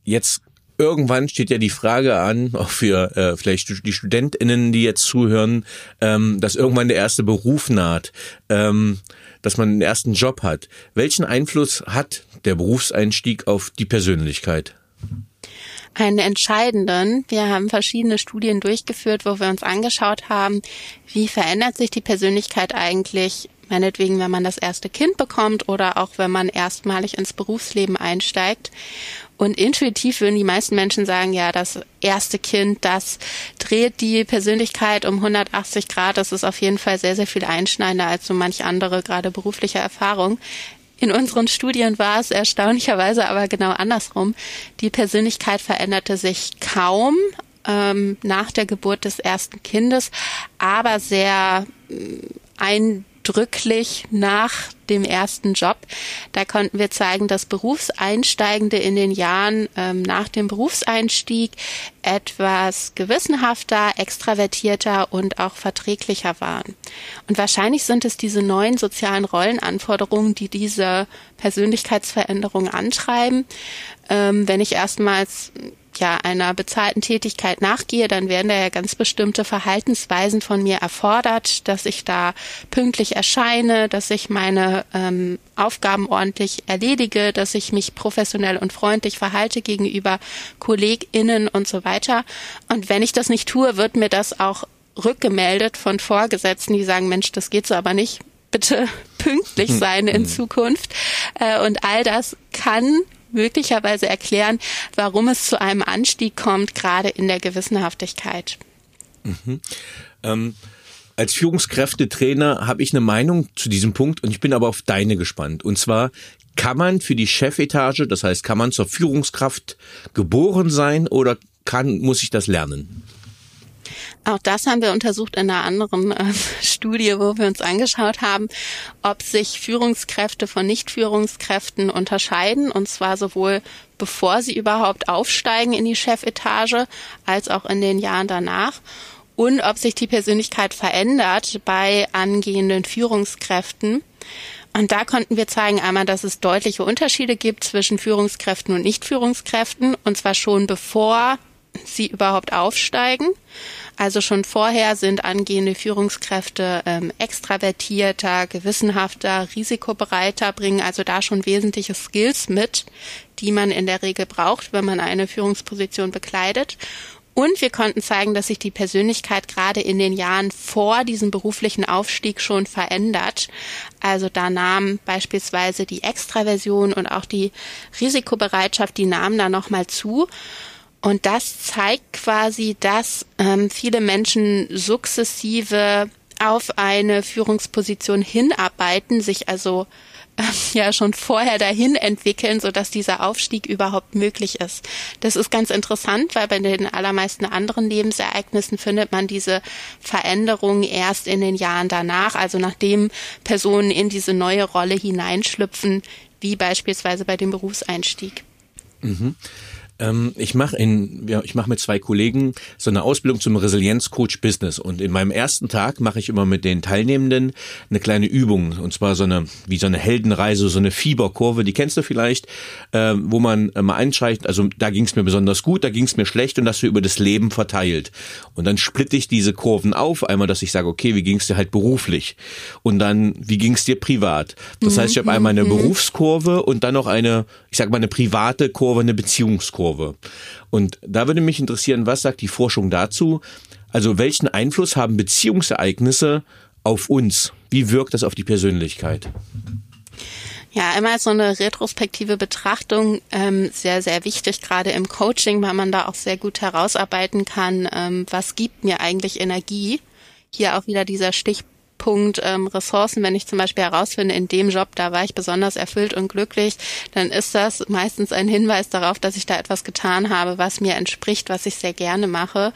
jetzt irgendwann steht ja die Frage an, auch für äh, vielleicht die StudentInnen, die jetzt zuhören, ähm, dass irgendwann der erste Beruf naht, ähm, dass man einen ersten Job hat. Welchen Einfluss hat der Berufseinstieg auf die Persönlichkeit? einen entscheidenden. Wir haben verschiedene Studien durchgeführt, wo wir uns angeschaut haben, wie verändert sich die Persönlichkeit eigentlich, meinetwegen, wenn man das erste Kind bekommt oder auch wenn man erstmalig ins Berufsleben einsteigt. Und intuitiv würden die meisten Menschen sagen, ja, das erste Kind, das dreht die Persönlichkeit um 180 Grad. Das ist auf jeden Fall sehr, sehr viel einschneidender als so manch andere, gerade berufliche Erfahrung. In unseren Studien war es erstaunlicherweise aber genau andersrum. Die Persönlichkeit veränderte sich kaum ähm, nach der Geburt des ersten Kindes, aber sehr äh, ein drücklich nach dem ersten Job. Da konnten wir zeigen, dass Berufseinsteigende in den Jahren ähm, nach dem Berufseinstieg etwas gewissenhafter, extravertierter und auch verträglicher waren. Und wahrscheinlich sind es diese neuen sozialen Rollenanforderungen, die diese Persönlichkeitsveränderung antreiben. Ähm, wenn ich erstmals ja einer bezahlten Tätigkeit nachgehe, dann werden da ja ganz bestimmte Verhaltensweisen von mir erfordert, dass ich da pünktlich erscheine, dass ich meine ähm, Aufgaben ordentlich erledige, dass ich mich professionell und freundlich verhalte gegenüber KollegInnen und so weiter. Und wenn ich das nicht tue, wird mir das auch rückgemeldet von Vorgesetzten, die sagen, Mensch, das geht so aber nicht bitte pünktlich sein in Zukunft. Äh, und all das kann möglicherweise erklären, warum es zu einem Anstieg kommt, gerade in der Gewissenhaftigkeit. Mhm. Ähm, als Führungskräftetrainer habe ich eine Meinung zu diesem Punkt und ich bin aber auf deine gespannt. Und zwar, kann man für die Chefetage, das heißt, kann man zur Führungskraft geboren sein oder kann, muss ich das lernen? Auch das haben wir untersucht in einer anderen äh, Studie, wo wir uns angeschaut haben, ob sich Führungskräfte von Nicht-Führungskräften unterscheiden, und zwar sowohl bevor sie überhaupt aufsteigen in die Chefetage, als auch in den Jahren danach und ob sich die Persönlichkeit verändert bei angehenden Führungskräften. Und da konnten wir zeigen einmal, dass es deutliche Unterschiede gibt zwischen Führungskräften und Nicht-Führungskräften, und zwar schon bevor sie überhaupt aufsteigen. Also schon vorher sind angehende Führungskräfte ähm, extravertierter, gewissenhafter, risikobereiter, bringen also da schon wesentliche Skills mit, die man in der Regel braucht, wenn man eine Führungsposition bekleidet. Und wir konnten zeigen, dass sich die Persönlichkeit gerade in den Jahren vor diesem beruflichen Aufstieg schon verändert. Also da nahm beispielsweise die Extraversion und auch die Risikobereitschaft, die nahmen da nochmal zu. Und das zeigt quasi, dass ähm, viele Menschen sukzessive auf eine Führungsposition hinarbeiten, sich also äh, ja schon vorher dahin entwickeln, so dass dieser Aufstieg überhaupt möglich ist. Das ist ganz interessant, weil bei den allermeisten anderen Lebensereignissen findet man diese Veränderung erst in den Jahren danach, also nachdem Personen in diese neue Rolle hineinschlüpfen, wie beispielsweise bei dem Berufseinstieg. Mhm. Ähm, ich mache in, ja, ich mache mit zwei Kollegen so eine Ausbildung zum Resilienzcoach Business und in meinem ersten Tag mache ich immer mit den Teilnehmenden eine kleine Übung und zwar so eine wie so eine Heldenreise, so eine Fieberkurve, die kennst du vielleicht, äh, wo man äh, mal einschreibt, also da ging es mir besonders gut, da ging es mir schlecht und das wir über das Leben verteilt und dann splitte ich diese Kurven auf, einmal, dass ich sage, okay, wie ging es dir halt beruflich und dann wie ging es dir privat. Das heißt, ich habe einmal eine mhm. Berufskurve und dann noch eine, ich sage mal eine private Kurve, eine Beziehungskurve. Kurve. Und da würde mich interessieren, was sagt die Forschung dazu? Also welchen Einfluss haben Beziehungsereignisse auf uns? Wie wirkt das auf die Persönlichkeit? Ja, einmal so eine retrospektive Betrachtung ähm, sehr, sehr wichtig, gerade im Coaching, weil man da auch sehr gut herausarbeiten kann, ähm, was gibt mir eigentlich Energie. Hier auch wieder dieser Stich, Punkt ähm, Ressourcen, wenn ich zum Beispiel herausfinde, in dem Job, da war ich besonders erfüllt und glücklich, dann ist das meistens ein Hinweis darauf, dass ich da etwas getan habe, was mir entspricht, was ich sehr gerne mache.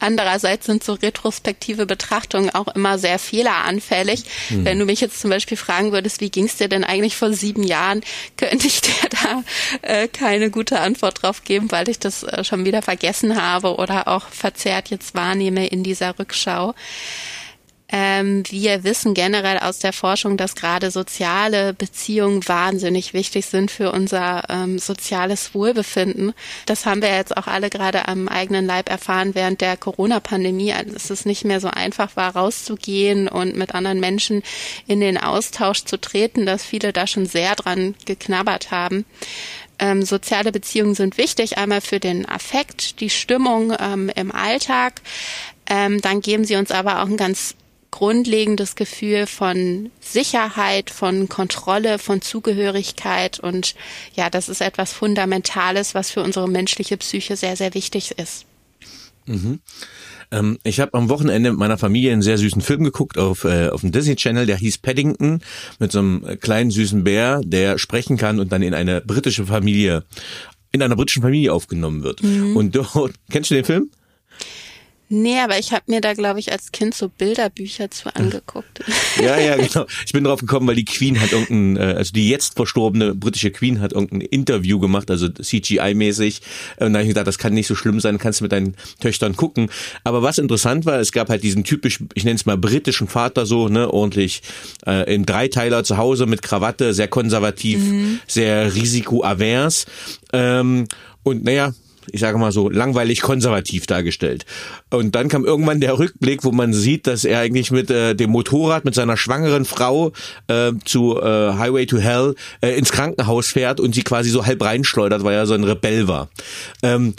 Andererseits sind so retrospektive Betrachtungen auch immer sehr fehleranfällig. Mhm. Wenn du mich jetzt zum Beispiel fragen würdest, wie ging es dir denn eigentlich vor sieben Jahren, könnte ich dir da äh, keine gute Antwort drauf geben, weil ich das äh, schon wieder vergessen habe oder auch verzerrt jetzt wahrnehme in dieser Rückschau. Ähm, wir wissen generell aus der Forschung, dass gerade soziale Beziehungen wahnsinnig wichtig sind für unser ähm, soziales Wohlbefinden. Das haben wir jetzt auch alle gerade am eigenen Leib erfahren während der Corona-Pandemie, als es nicht mehr so einfach war, rauszugehen und mit anderen Menschen in den Austausch zu treten, dass viele da schon sehr dran geknabbert haben. Ähm, soziale Beziehungen sind wichtig, einmal für den Affekt, die Stimmung ähm, im Alltag. Ähm, dann geben sie uns aber auch ein ganz grundlegendes Gefühl von Sicherheit, von Kontrolle, von Zugehörigkeit und ja, das ist etwas Fundamentales, was für unsere menschliche Psyche sehr, sehr wichtig ist. Mhm. Ähm, ich habe am Wochenende mit meiner Familie einen sehr süßen Film geguckt auf, äh, auf dem Disney Channel, der hieß Paddington, mit so einem kleinen süßen Bär, der sprechen kann und dann in eine britische Familie, in einer britischen Familie aufgenommen wird. Mhm. Und dort, kennst du den Film? Nee, aber ich habe mir da, glaube ich, als Kind so Bilderbücher zu angeguckt. ja, ja, genau. Ich bin drauf gekommen, weil die Queen hat irgendein, äh, also die jetzt verstorbene britische Queen hat irgendein Interview gemacht, also CGI-mäßig. Und da habe ich gedacht, das kann nicht so schlimm sein, kannst du mit deinen Töchtern gucken. Aber was interessant war, es gab halt diesen typisch, ich nenne es mal britischen Vater so, ne, ordentlich äh, im Dreiteiler zu Hause mit Krawatte, sehr konservativ, mhm. sehr risikoavers. Ähm, und naja, ich sage mal so, langweilig konservativ dargestellt. Und dann kam irgendwann der Rückblick, wo man sieht, dass er eigentlich mit äh, dem Motorrad mit seiner schwangeren Frau äh, zu äh, Highway to Hell äh, ins Krankenhaus fährt und sie quasi so halb reinschleudert, weil er so ein Rebell war. Ähm,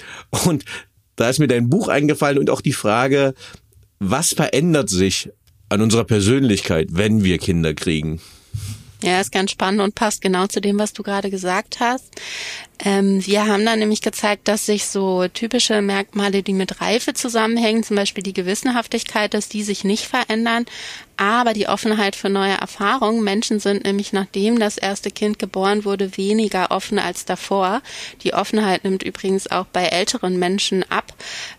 und da ist mir dein Buch eingefallen und auch die Frage, was verändert sich an unserer Persönlichkeit, wenn wir Kinder kriegen? Ja, ist ganz spannend und passt genau zu dem, was du gerade gesagt hast. Ähm, wir haben dann nämlich gezeigt, dass sich so typische Merkmale, die mit Reife zusammenhängen, zum Beispiel die Gewissenhaftigkeit, dass die sich nicht verändern, aber die Offenheit für neue Erfahrungen. Menschen sind nämlich nachdem das erste Kind geboren wurde, weniger offen als davor. Die Offenheit nimmt übrigens auch bei älteren Menschen ab,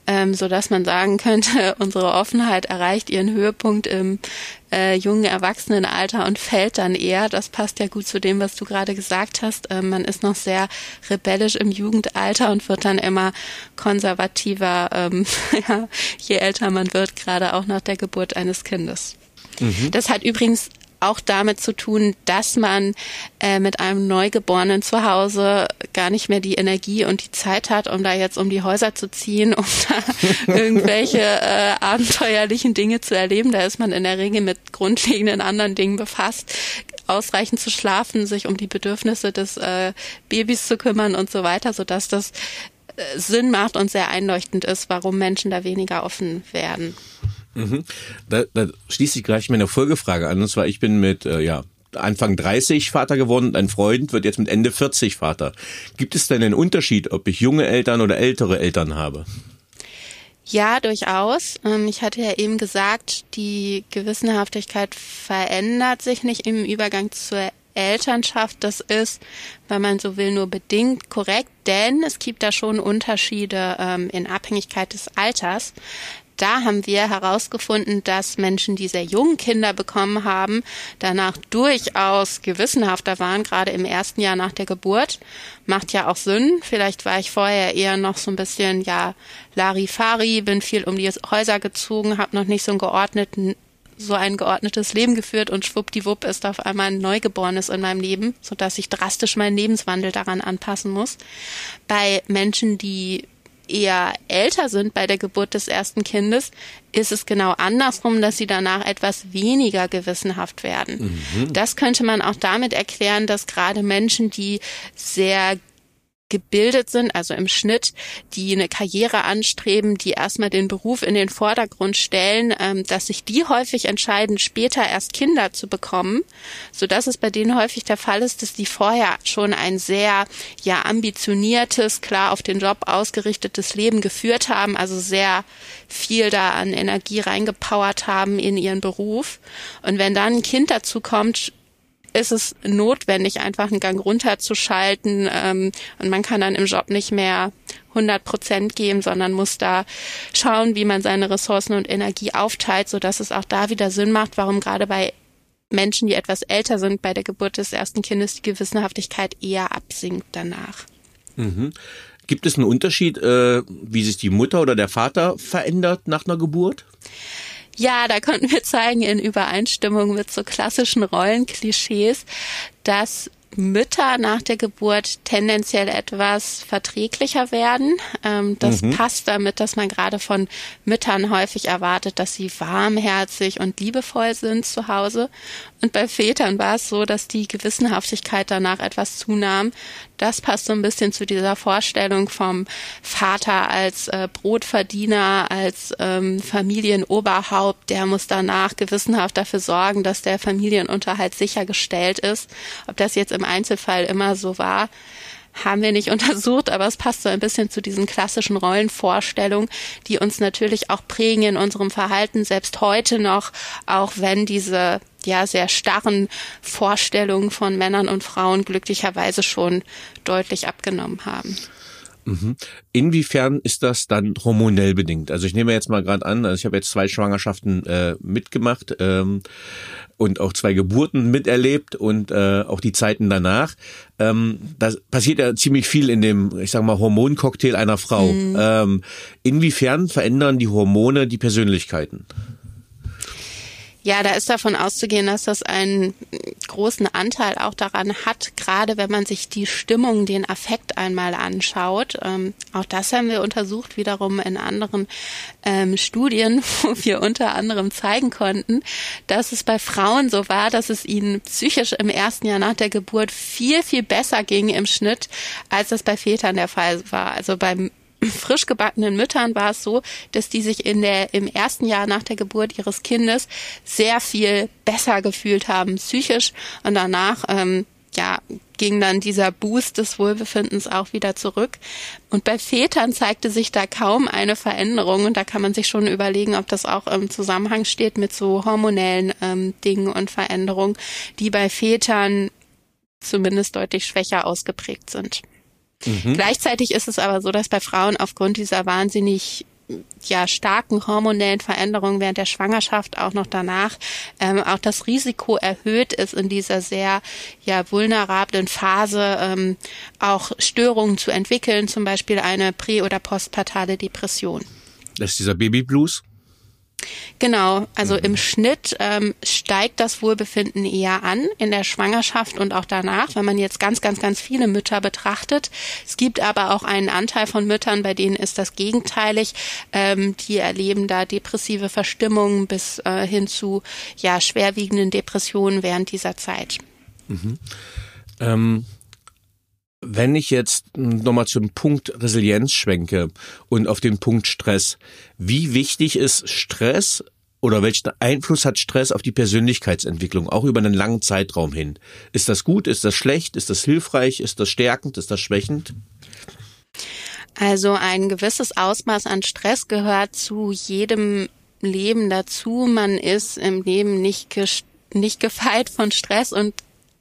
ähm, so dass man sagen könnte, unsere Offenheit erreicht ihren Höhepunkt im äh, jungen Erwachsenenalter und fällt dann eher. Das passt ja gut zu dem, was du gerade gesagt hast. Ähm, man ist noch sehr rebellisch im Jugendalter und wird dann immer konservativer, ähm, ja, je älter man wird, gerade auch nach der Geburt eines Kindes. Mhm. Das hat übrigens auch damit zu tun, dass man äh, mit einem Neugeborenen zu Hause gar nicht mehr die Energie und die Zeit hat, um da jetzt um die Häuser zu ziehen, um da irgendwelche äh, abenteuerlichen Dinge zu erleben. Da ist man in der Regel mit grundlegenden anderen Dingen befasst, ausreichend zu schlafen, sich um die Bedürfnisse des äh, Babys zu kümmern und so weiter, sodass das äh, Sinn macht und sehr einleuchtend ist, warum Menschen da weniger offen werden. Mhm. Da, da schließt sich gleich meine Folgefrage an. Und zwar, ich bin mit, äh, ja, Anfang 30 Vater geworden, ein Freund wird jetzt mit Ende 40 Vater. Gibt es denn einen Unterschied, ob ich junge Eltern oder ältere Eltern habe? Ja, durchaus. Ähm, ich hatte ja eben gesagt, die Gewissenhaftigkeit verändert sich nicht im Übergang zur Elternschaft. Das ist, wenn man so will, nur bedingt korrekt, denn es gibt da schon Unterschiede ähm, in Abhängigkeit des Alters da haben wir herausgefunden, dass Menschen, die sehr jungen Kinder bekommen haben, danach durchaus gewissenhafter waren, gerade im ersten Jahr nach der Geburt. Macht ja auch Sinn. Vielleicht war ich vorher eher noch so ein bisschen, ja, Larifari, bin viel um die Häuser gezogen, habe noch nicht so einen geordneten so ein geordnetes Leben geführt und schwuppdiwupp ist auf einmal ein Neugeborenes in meinem Leben, so dass ich drastisch meinen Lebenswandel daran anpassen muss. Bei Menschen, die eher älter sind bei der Geburt des ersten Kindes, ist es genau andersrum, dass sie danach etwas weniger gewissenhaft werden. Mhm. Das könnte man auch damit erklären, dass gerade Menschen, die sehr gebildet sind, also im Schnitt, die eine Karriere anstreben, die erstmal den Beruf in den Vordergrund stellen, ähm, dass sich die häufig entscheiden, später erst Kinder zu bekommen, so dass es bei denen häufig der Fall ist, dass die vorher schon ein sehr ja ambitioniertes, klar auf den Job ausgerichtetes Leben geführt haben, also sehr viel da an Energie reingepowert haben in ihren Beruf. Und wenn dann ein Kind dazu kommt, ist es notwendig, einfach einen Gang runterzuschalten ähm, und man kann dann im Job nicht mehr 100 Prozent geben, sondern muss da schauen, wie man seine Ressourcen und Energie aufteilt, so dass es auch da wieder Sinn macht, warum gerade bei Menschen, die etwas älter sind, bei der Geburt des ersten Kindes die Gewissenhaftigkeit eher absinkt danach. Mhm. Gibt es einen Unterschied, äh, wie sich die Mutter oder der Vater verändert nach einer Geburt? Ja, da konnten wir zeigen in Übereinstimmung mit so klassischen Rollenklischees, dass Mütter nach der Geburt tendenziell etwas verträglicher werden. Ähm, das mhm. passt damit, dass man gerade von Müttern häufig erwartet, dass sie warmherzig und liebevoll sind zu Hause. Und bei Vätern war es so, dass die Gewissenhaftigkeit danach etwas zunahm. Das passt so ein bisschen zu dieser Vorstellung vom Vater als äh, Brotverdiener, als ähm, Familienoberhaupt. Der muss danach gewissenhaft dafür sorgen, dass der Familienunterhalt sichergestellt ist. Ob das jetzt im Einzelfall immer so war, haben wir nicht untersucht, aber es passt so ein bisschen zu diesen klassischen Rollenvorstellungen, die uns natürlich auch prägen in unserem Verhalten, selbst heute noch, auch wenn diese ja sehr starren Vorstellungen von Männern und Frauen glücklicherweise schon deutlich abgenommen haben. Mhm. Inwiefern ist das dann hormonell bedingt? Also ich nehme jetzt mal gerade an, also ich habe jetzt zwei Schwangerschaften äh, mitgemacht ähm, und auch zwei Geburten miterlebt und äh, auch die Zeiten danach. Ähm, da passiert ja ziemlich viel in dem, ich sag mal, Hormoncocktail einer Frau. Mhm. Ähm, inwiefern verändern die Hormone die Persönlichkeiten? Ja, da ist davon auszugehen, dass das einen großen Anteil auch daran hat, gerade wenn man sich die Stimmung, den Affekt einmal anschaut. Ähm, auch das haben wir untersucht, wiederum in anderen ähm, Studien, wo wir unter anderem zeigen konnten, dass es bei Frauen so war, dass es ihnen psychisch im ersten Jahr nach der Geburt viel, viel besser ging im Schnitt, als das bei Vätern der Fall war. Also beim frisch gebackenen Müttern war es so, dass die sich in der, im ersten Jahr nach der Geburt ihres Kindes sehr viel besser gefühlt haben, psychisch. Und danach, ähm, ja, ging dann dieser Boost des Wohlbefindens auch wieder zurück. Und bei Vätern zeigte sich da kaum eine Veränderung. Und da kann man sich schon überlegen, ob das auch im Zusammenhang steht mit so hormonellen ähm, Dingen und Veränderungen, die bei Vätern zumindest deutlich schwächer ausgeprägt sind. Mhm. Gleichzeitig ist es aber so, dass bei Frauen aufgrund dieser wahnsinnig ja starken hormonellen Veränderungen während der Schwangerschaft auch noch danach ähm, auch das Risiko erhöht ist in dieser sehr ja vulnerablen Phase ähm, auch Störungen zu entwickeln, zum Beispiel eine prä- oder postpartale Depression. Das ist dieser Babyblues? Genau, also mhm. im Schnitt ähm, steigt das Wohlbefinden eher an in der Schwangerschaft und auch danach, wenn man jetzt ganz, ganz, ganz viele Mütter betrachtet. Es gibt aber auch einen Anteil von Müttern, bei denen ist das gegenteilig. Ähm, die erleben da depressive Verstimmungen bis äh, hin zu ja schwerwiegenden Depressionen während dieser Zeit. Mhm. Ähm wenn ich jetzt nochmal zum Punkt Resilienz schwenke und auf den Punkt Stress, wie wichtig ist Stress oder welchen Einfluss hat Stress auf die Persönlichkeitsentwicklung, auch über einen langen Zeitraum hin? Ist das gut? Ist das schlecht? Ist das hilfreich? Ist das stärkend? Ist das schwächend? Also ein gewisses Ausmaß an Stress gehört zu jedem Leben dazu. Man ist im Leben nicht nicht gefeit von Stress und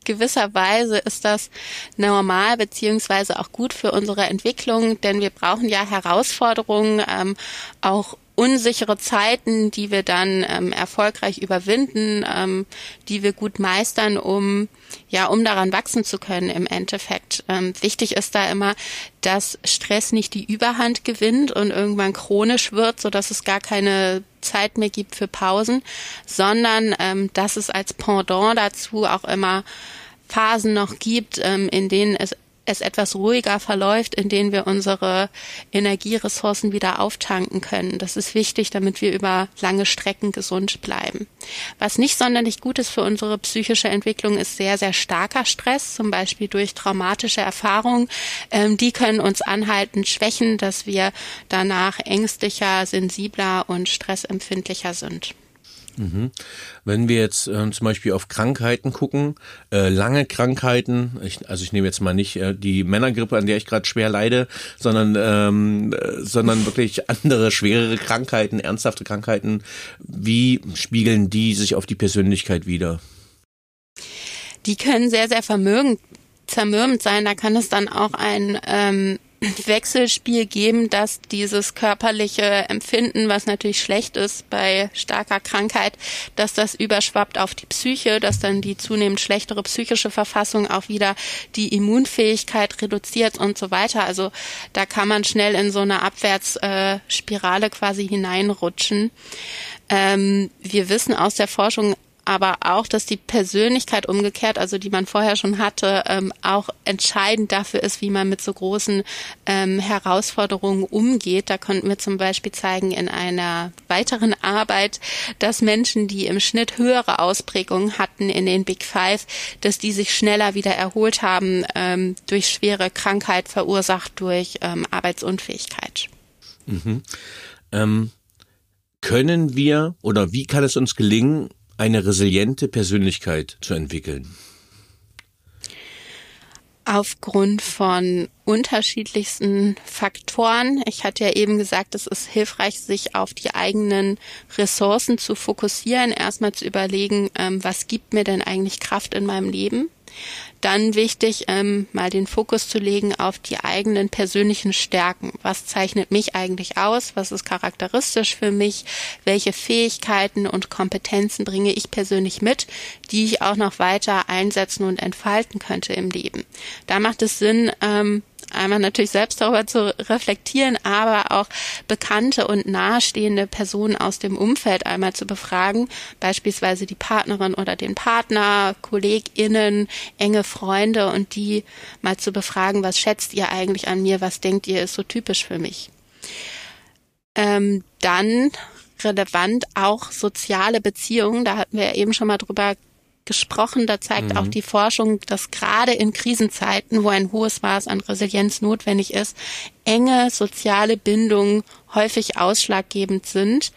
gewisser Weise ist das normal beziehungsweise auch gut für unsere Entwicklung, denn wir brauchen ja Herausforderungen, ähm, auch unsichere Zeiten, die wir dann ähm, erfolgreich überwinden, ähm, die wir gut meistern, um ja, um daran wachsen zu können im Endeffekt. Ähm, wichtig ist da immer, dass Stress nicht die Überhand gewinnt und irgendwann chronisch wird, so dass es gar keine Zeit mehr gibt für Pausen, sondern ähm, dass es als Pendant dazu auch immer Phasen noch gibt, ähm, in denen es es etwas ruhiger verläuft, in denen wir unsere Energieressourcen wieder auftanken können. Das ist wichtig, damit wir über lange Strecken gesund bleiben. Was nicht sonderlich gut ist für unsere psychische Entwicklung, ist sehr, sehr starker Stress, zum Beispiel durch traumatische Erfahrungen. Ähm, die können uns anhaltend schwächen, dass wir danach ängstlicher, sensibler und stressempfindlicher sind. Mhm. Wenn wir jetzt äh, zum Beispiel auf Krankheiten gucken, äh, lange Krankheiten, ich, also ich nehme jetzt mal nicht äh, die Männergrippe, an der ich gerade schwer leide, sondern ähm, äh, sondern wirklich andere schwerere Krankheiten, ernsthafte Krankheiten. Wie spiegeln die sich auf die Persönlichkeit wieder? Die können sehr sehr vermögend zermürbend sein. Da kann es dann auch ein ähm, Wechselspiel geben, dass dieses körperliche Empfinden, was natürlich schlecht ist bei starker Krankheit, dass das überschwappt auf die Psyche, dass dann die zunehmend schlechtere psychische Verfassung auch wieder die Immunfähigkeit reduziert und so weiter. Also da kann man schnell in so eine Abwärtsspirale quasi hineinrutschen. Ähm, wir wissen aus der Forschung aber auch, dass die Persönlichkeit umgekehrt, also die man vorher schon hatte, ähm, auch entscheidend dafür ist, wie man mit so großen ähm, Herausforderungen umgeht. Da konnten wir zum Beispiel zeigen in einer weiteren Arbeit, dass Menschen, die im Schnitt höhere Ausprägungen hatten in den Big Five, dass die sich schneller wieder erholt haben ähm, durch schwere Krankheit verursacht durch ähm, Arbeitsunfähigkeit. Mhm. Ähm, können wir oder wie kann es uns gelingen, eine resiliente Persönlichkeit zu entwickeln? Aufgrund von unterschiedlichsten Faktoren. Ich hatte ja eben gesagt, es ist hilfreich, sich auf die eigenen Ressourcen zu fokussieren, erstmal zu überlegen, ähm, was gibt mir denn eigentlich Kraft in meinem Leben dann wichtig, ähm, mal den Fokus zu legen auf die eigenen persönlichen Stärken. Was zeichnet mich eigentlich aus? Was ist charakteristisch für mich? Welche Fähigkeiten und Kompetenzen bringe ich persönlich mit, die ich auch noch weiter einsetzen und entfalten könnte im Leben? Da macht es Sinn, ähm, einmal natürlich selbst darüber zu reflektieren, aber auch bekannte und nahestehende Personen aus dem Umfeld einmal zu befragen, beispielsweise die Partnerin oder den Partner, KollegInnen, enge Freunde und die mal zu befragen, was schätzt ihr eigentlich an mir, was denkt ihr ist so typisch für mich. Ähm, dann relevant auch soziale Beziehungen, da hatten wir eben schon mal drüber gesprochen. Da zeigt mhm. auch die Forschung, dass gerade in Krisenzeiten, wo ein hohes Maß an Resilienz notwendig ist, enge soziale Bindungen häufig ausschlaggebend sind.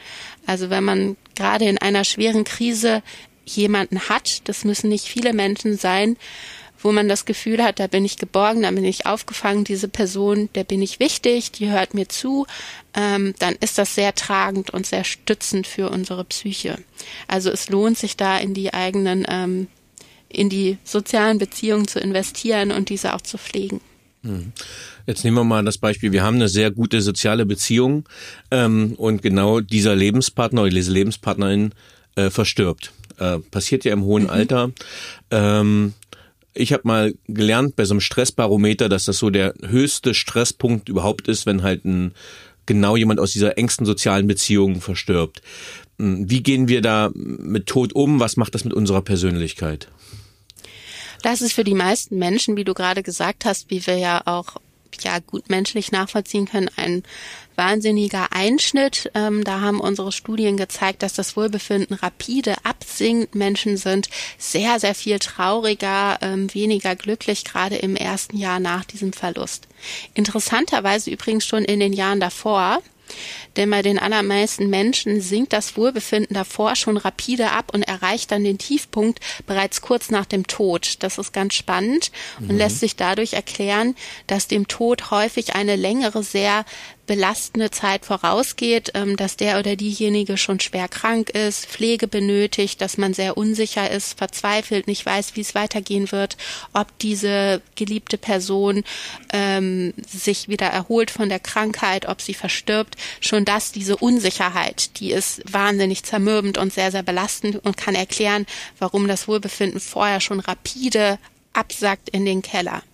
Also wenn man gerade in einer schweren Krise jemanden hat, das müssen nicht viele Menschen sein, wo man das Gefühl hat, da bin ich geborgen, da bin ich aufgefangen, diese Person, der bin ich wichtig, die hört mir zu, ähm, dann ist das sehr tragend und sehr stützend für unsere Psyche. Also es lohnt sich da in die eigenen, ähm, in die sozialen Beziehungen zu investieren und diese auch zu pflegen. Mhm. Jetzt nehmen wir mal das Beispiel, wir haben eine sehr gute soziale Beziehung ähm, und genau dieser Lebenspartner oder diese Lebenspartnerin äh, verstirbt. Äh, passiert ja im hohen mhm. Alter. Ähm, ich habe mal gelernt bei so einem Stressbarometer, dass das so der höchste Stresspunkt überhaupt ist, wenn halt ein genau jemand aus dieser engsten sozialen Beziehung verstirbt. Hm, wie gehen wir da mit Tod um? Was macht das mit unserer Persönlichkeit? Das ist für die meisten Menschen, wie du gerade gesagt hast, wie wir ja auch ja gut menschlich nachvollziehen können, ein wahnsinniger Einschnitt. Ähm, da haben unsere Studien gezeigt, dass das Wohlbefinden rapide absinkt. Menschen sind sehr, sehr viel trauriger, ähm, weniger glücklich, gerade im ersten Jahr nach diesem Verlust. Interessanterweise übrigens schon in den Jahren davor denn bei den allermeisten Menschen sinkt das Wohlbefinden davor schon rapide ab und erreicht dann den Tiefpunkt bereits kurz nach dem Tod. Das ist ganz spannend und mhm. lässt sich dadurch erklären, dass dem Tod häufig eine längere, sehr belastende Zeit vorausgeht, ähm, dass der oder diejenige schon schwer krank ist, Pflege benötigt, dass man sehr unsicher ist, verzweifelt, nicht weiß, wie es weitergehen wird, ob diese geliebte Person ähm, sich wieder erholt von der Krankheit, ob sie verstirbt. Schon das, diese Unsicherheit, die ist wahnsinnig zermürbend und sehr, sehr belastend und kann erklären, warum das Wohlbefinden vorher schon rapide absackt in den Keller.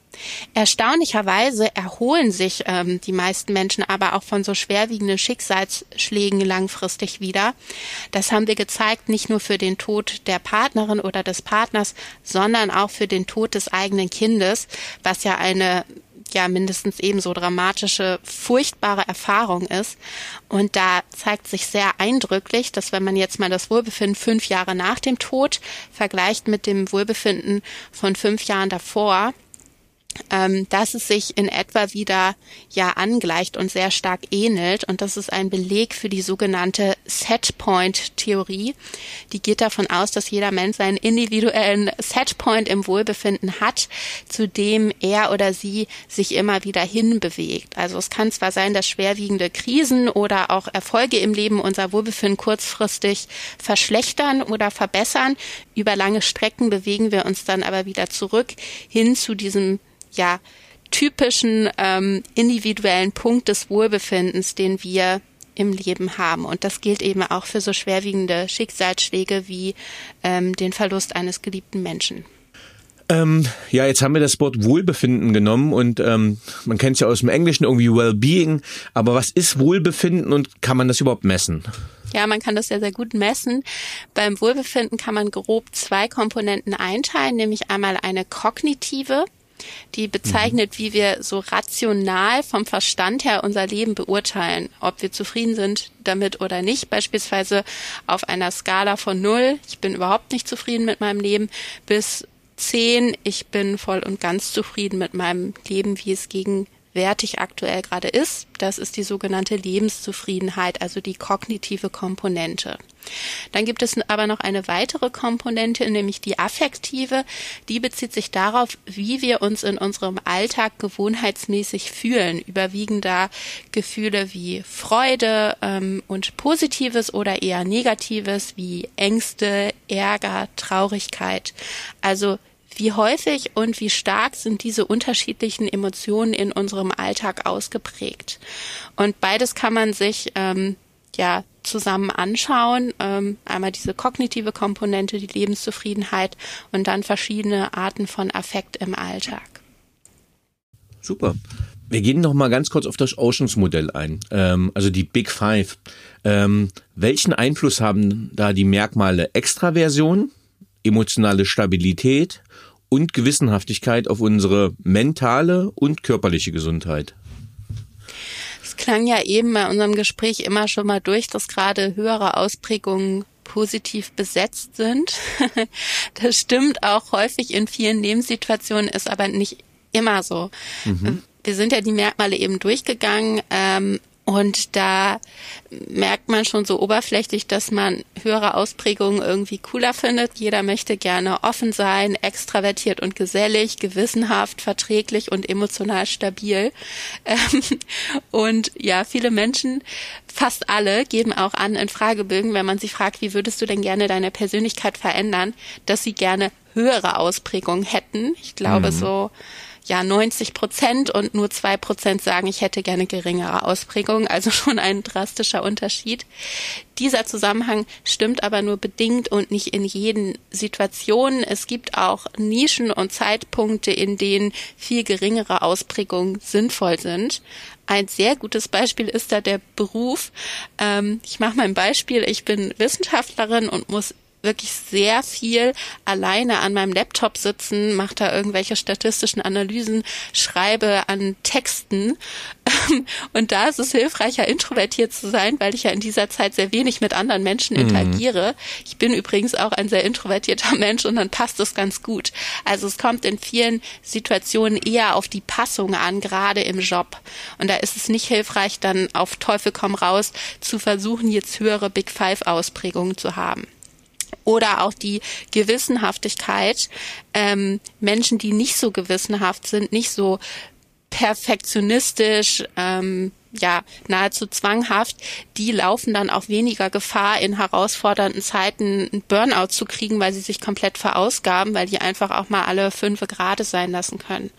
Erstaunlicherweise erholen sich ähm, die meisten Menschen aber auch von so schwerwiegenden Schicksalsschlägen langfristig wieder. Das haben wir gezeigt, nicht nur für den Tod der Partnerin oder des Partners, sondern auch für den Tod des eigenen Kindes, was ja eine ja mindestens ebenso dramatische, furchtbare Erfahrung ist. Und da zeigt sich sehr eindrücklich, dass wenn man jetzt mal das Wohlbefinden fünf Jahre nach dem Tod vergleicht mit dem Wohlbefinden von fünf Jahren davor, ähm, dass es sich in etwa wieder ja angleicht und sehr stark ähnelt. Und das ist ein Beleg für die sogenannte Setpoint-Theorie. Die geht davon aus, dass jeder Mensch seinen individuellen Setpoint im Wohlbefinden hat, zu dem er oder sie sich immer wieder hinbewegt. Also es kann zwar sein, dass schwerwiegende Krisen oder auch Erfolge im Leben unser Wohlbefinden kurzfristig verschlechtern oder verbessern. Über lange Strecken bewegen wir uns dann aber wieder zurück hin zu diesem ja typischen ähm, individuellen Punkt des Wohlbefindens, den wir im Leben haben. Und das gilt eben auch für so schwerwiegende Schicksalsschläge wie ähm, den Verlust eines geliebten Menschen. Ähm, ja, jetzt haben wir das Wort Wohlbefinden genommen und ähm, man kennt es ja aus dem Englischen irgendwie Wellbeing. Aber was ist Wohlbefinden und kann man das überhaupt messen? Ja, man kann das sehr, sehr gut messen. Beim Wohlbefinden kann man grob zwei Komponenten einteilen, nämlich einmal eine kognitive die bezeichnet, wie wir so rational vom Verstand her unser Leben beurteilen, ob wir zufrieden sind damit oder nicht. Beispielsweise auf einer Skala von null, ich bin überhaupt nicht zufrieden mit meinem Leben, bis zehn, ich bin voll und ganz zufrieden mit meinem Leben, wie es gegen wertig aktuell gerade ist. Das ist die sogenannte Lebenszufriedenheit, also die kognitive Komponente. Dann gibt es aber noch eine weitere Komponente, nämlich die affektive. Die bezieht sich darauf, wie wir uns in unserem Alltag gewohnheitsmäßig fühlen. Überwiegen da Gefühle wie Freude ähm, und Positives oder eher Negatives wie Ängste, Ärger, Traurigkeit. Also wie häufig und wie stark sind diese unterschiedlichen Emotionen in unserem Alltag ausgeprägt? Und beides kann man sich ähm, ja zusammen anschauen. Ähm, einmal diese kognitive Komponente, die Lebenszufriedenheit und dann verschiedene Arten von Affekt im Alltag. Super. Wir gehen noch mal ganz kurz auf das Oceans-Modell ein, ähm, also die Big Five. Ähm, welchen Einfluss haben da die Merkmale Extraversion, emotionale Stabilität und Gewissenhaftigkeit auf unsere mentale und körperliche Gesundheit. Es klang ja eben bei unserem Gespräch immer schon mal durch, dass gerade höhere Ausprägungen positiv besetzt sind. das stimmt auch häufig in vielen Lebenssituationen, ist aber nicht immer so. Mhm. Wir sind ja die Merkmale eben durchgegangen. Ähm, und da merkt man schon so oberflächlich, dass man höhere Ausprägungen irgendwie cooler findet. Jeder möchte gerne offen sein, extravertiert und gesellig, gewissenhaft, verträglich und emotional stabil. Ähm, und ja, viele Menschen, fast alle, geben auch an in Fragebögen, wenn man sie fragt, wie würdest du denn gerne deine Persönlichkeit verändern, dass sie gerne höhere Ausprägungen hätten. Ich glaube mhm. so ja 90 Prozent und nur zwei Prozent sagen, ich hätte gerne geringere Ausprägungen, also schon ein drastischer Unterschied. Dieser Zusammenhang stimmt aber nur bedingt und nicht in jeden Situationen. Es gibt auch Nischen und Zeitpunkte, in denen viel geringere Ausprägungen sinnvoll sind. Ein sehr gutes Beispiel ist da der Beruf. Ähm, ich mache mal ein Beispiel. Ich bin Wissenschaftlerin und muss wirklich sehr viel alleine an meinem Laptop sitzen, mache da irgendwelche statistischen Analysen, schreibe an Texten. Und da ist es hilfreicher, introvertiert zu sein, weil ich ja in dieser Zeit sehr wenig mit anderen Menschen mhm. interagiere. Ich bin übrigens auch ein sehr introvertierter Mensch und dann passt es ganz gut. Also es kommt in vielen Situationen eher auf die Passung an, gerade im Job. Und da ist es nicht hilfreich, dann auf Teufel komm raus zu versuchen, jetzt höhere Big Five Ausprägungen zu haben oder auch die Gewissenhaftigkeit. Ähm, Menschen, die nicht so gewissenhaft sind, nicht so perfektionistisch, ähm, ja nahezu zwanghaft, die laufen dann auch weniger Gefahr, in herausfordernden Zeiten einen Burnout zu kriegen, weil sie sich komplett verausgaben, weil die einfach auch mal alle fünf Grade sein lassen können.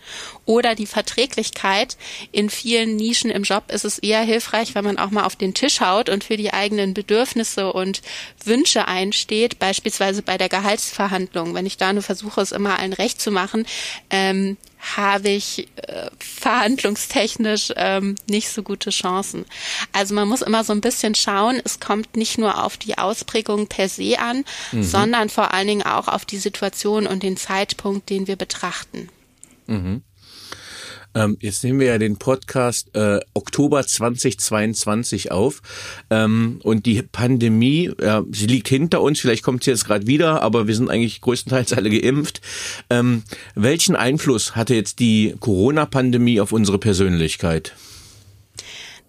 Oder die Verträglichkeit. In vielen Nischen im Job ist es eher hilfreich, wenn man auch mal auf den Tisch haut und für die eigenen Bedürfnisse und Wünsche einsteht, beispielsweise bei der Gehaltsverhandlung. Wenn ich da nur versuche, es immer allen recht zu machen, ähm, habe ich äh, verhandlungstechnisch ähm, nicht so gute Chancen. Also man muss immer so ein bisschen schauen, es kommt nicht nur auf die Ausprägung per se an, mhm. sondern vor allen Dingen auch auf die Situation und den Zeitpunkt, den wir betrachten. Mhm. Ähm, jetzt nehmen wir ja den Podcast äh, Oktober 2022 auf ähm, und die Pandemie, ja, sie liegt hinter uns, vielleicht kommt sie jetzt gerade wieder, aber wir sind eigentlich größtenteils alle geimpft. Ähm, welchen Einfluss hatte jetzt die Corona-Pandemie auf unsere Persönlichkeit?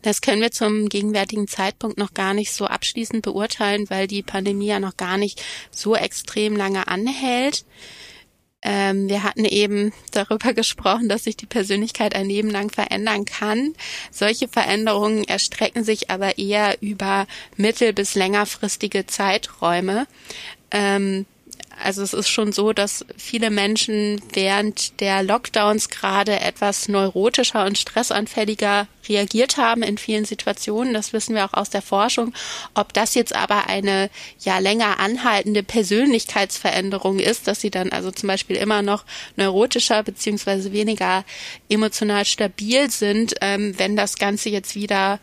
Das können wir zum gegenwärtigen Zeitpunkt noch gar nicht so abschließend beurteilen, weil die Pandemie ja noch gar nicht so extrem lange anhält. Ähm, wir hatten eben darüber gesprochen, dass sich die Persönlichkeit ein Leben lang verändern kann. Solche Veränderungen erstrecken sich aber eher über mittel- bis längerfristige Zeiträume. Ähm, also es ist schon so, dass viele Menschen während der Lockdowns gerade etwas neurotischer und stressanfälliger reagiert haben in vielen Situationen. Das wissen wir auch aus der Forschung. Ob das jetzt aber eine ja länger anhaltende Persönlichkeitsveränderung ist, dass sie dann also zum Beispiel immer noch neurotischer beziehungsweise weniger emotional stabil sind, ähm, wenn das Ganze jetzt wieder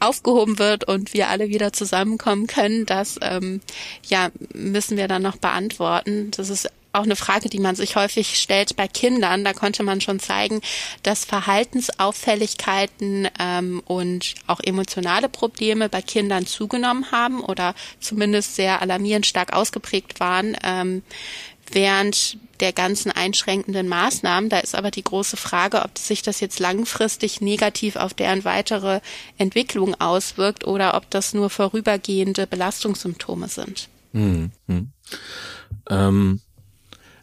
aufgehoben wird und wir alle wieder zusammenkommen können, das ähm, ja müssen wir dann noch beantworten. Das ist auch eine Frage, die man sich häufig stellt bei Kindern. Da konnte man schon zeigen, dass Verhaltensauffälligkeiten ähm, und auch emotionale Probleme bei Kindern zugenommen haben oder zumindest sehr alarmierend stark ausgeprägt waren. Ähm, während der ganzen einschränkenden Maßnahmen. Da ist aber die große Frage, ob sich das jetzt langfristig negativ auf deren weitere Entwicklung auswirkt oder ob das nur vorübergehende Belastungssymptome sind. Hm, hm. Ähm,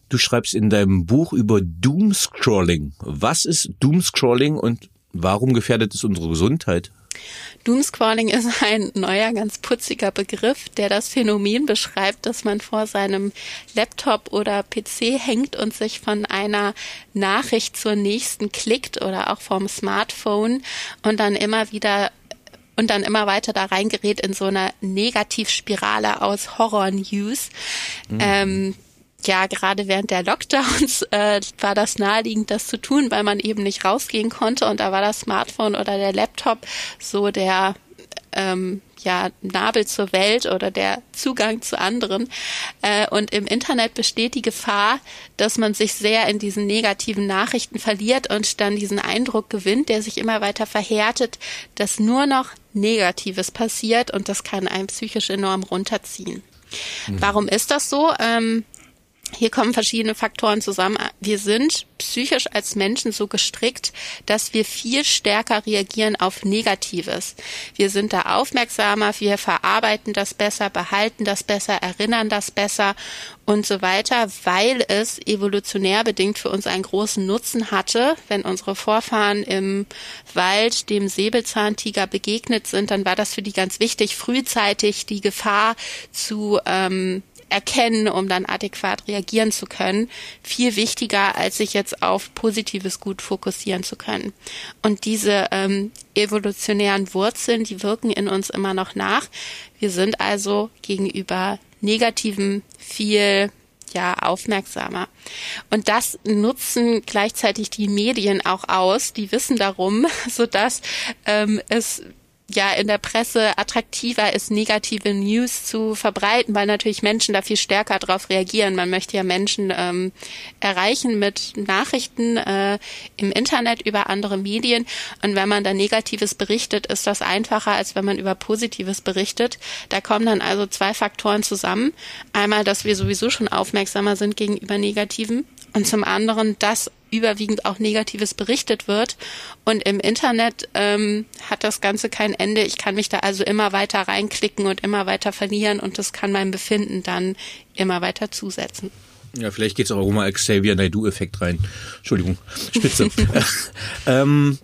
du schreibst in deinem Buch über Doomscrolling. Was ist Doomscrolling und warum gefährdet es unsere Gesundheit? Doomscrolling ist ein neuer, ganz putziger Begriff, der das Phänomen beschreibt, dass man vor seinem Laptop oder PC hängt und sich von einer Nachricht zur nächsten klickt oder auch vom Smartphone und dann immer wieder und dann immer weiter da reingerät in so eine Negativspirale aus Horror-News. Mhm. Ähm, ja, gerade während der Lockdowns äh, war das naheliegend, das zu tun, weil man eben nicht rausgehen konnte und da war das Smartphone oder der Laptop so der ähm, ja, Nabel zur Welt oder der Zugang zu anderen. Äh, und im Internet besteht die Gefahr, dass man sich sehr in diesen negativen Nachrichten verliert und dann diesen Eindruck gewinnt, der sich immer weiter verhärtet, dass nur noch Negatives passiert und das kann einen psychisch enorm runterziehen. Mhm. Warum ist das so? Ähm, hier kommen verschiedene Faktoren zusammen. Wir sind psychisch als Menschen so gestrickt, dass wir viel stärker reagieren auf Negatives. Wir sind da aufmerksamer, wir verarbeiten das besser, behalten das besser, erinnern das besser und so weiter, weil es evolutionär bedingt für uns einen großen Nutzen hatte. Wenn unsere Vorfahren im Wald dem Säbelzahntiger begegnet sind, dann war das für die ganz wichtig, frühzeitig die Gefahr zu ähm, erkennen, um dann adäquat reagieren zu können, viel wichtiger, als sich jetzt auf positives Gut fokussieren zu können. Und diese ähm, evolutionären Wurzeln, die wirken in uns immer noch nach. Wir sind also gegenüber negativen viel ja aufmerksamer. Und das nutzen gleichzeitig die Medien auch aus. Die wissen darum, so dass ähm, es ja in der Presse attraktiver ist, negative News zu verbreiten, weil natürlich Menschen da viel stärker darauf reagieren. Man möchte ja Menschen ähm, erreichen mit Nachrichten äh, im Internet über andere Medien. Und wenn man da Negatives berichtet, ist das einfacher, als wenn man über Positives berichtet. Da kommen dann also zwei Faktoren zusammen. Einmal, dass wir sowieso schon aufmerksamer sind gegenüber Negativen und zum anderen, dass überwiegend auch Negatives berichtet wird. Und im Internet ähm, hat das Ganze kein Ende. Ich kann mich da also immer weiter reinklicken und immer weiter verlieren und das kann meinem Befinden dann immer weiter zusetzen. Ja, vielleicht geht's auch mal Xavier Naidoo-Effekt rein. Entschuldigung, Spitze. ähm,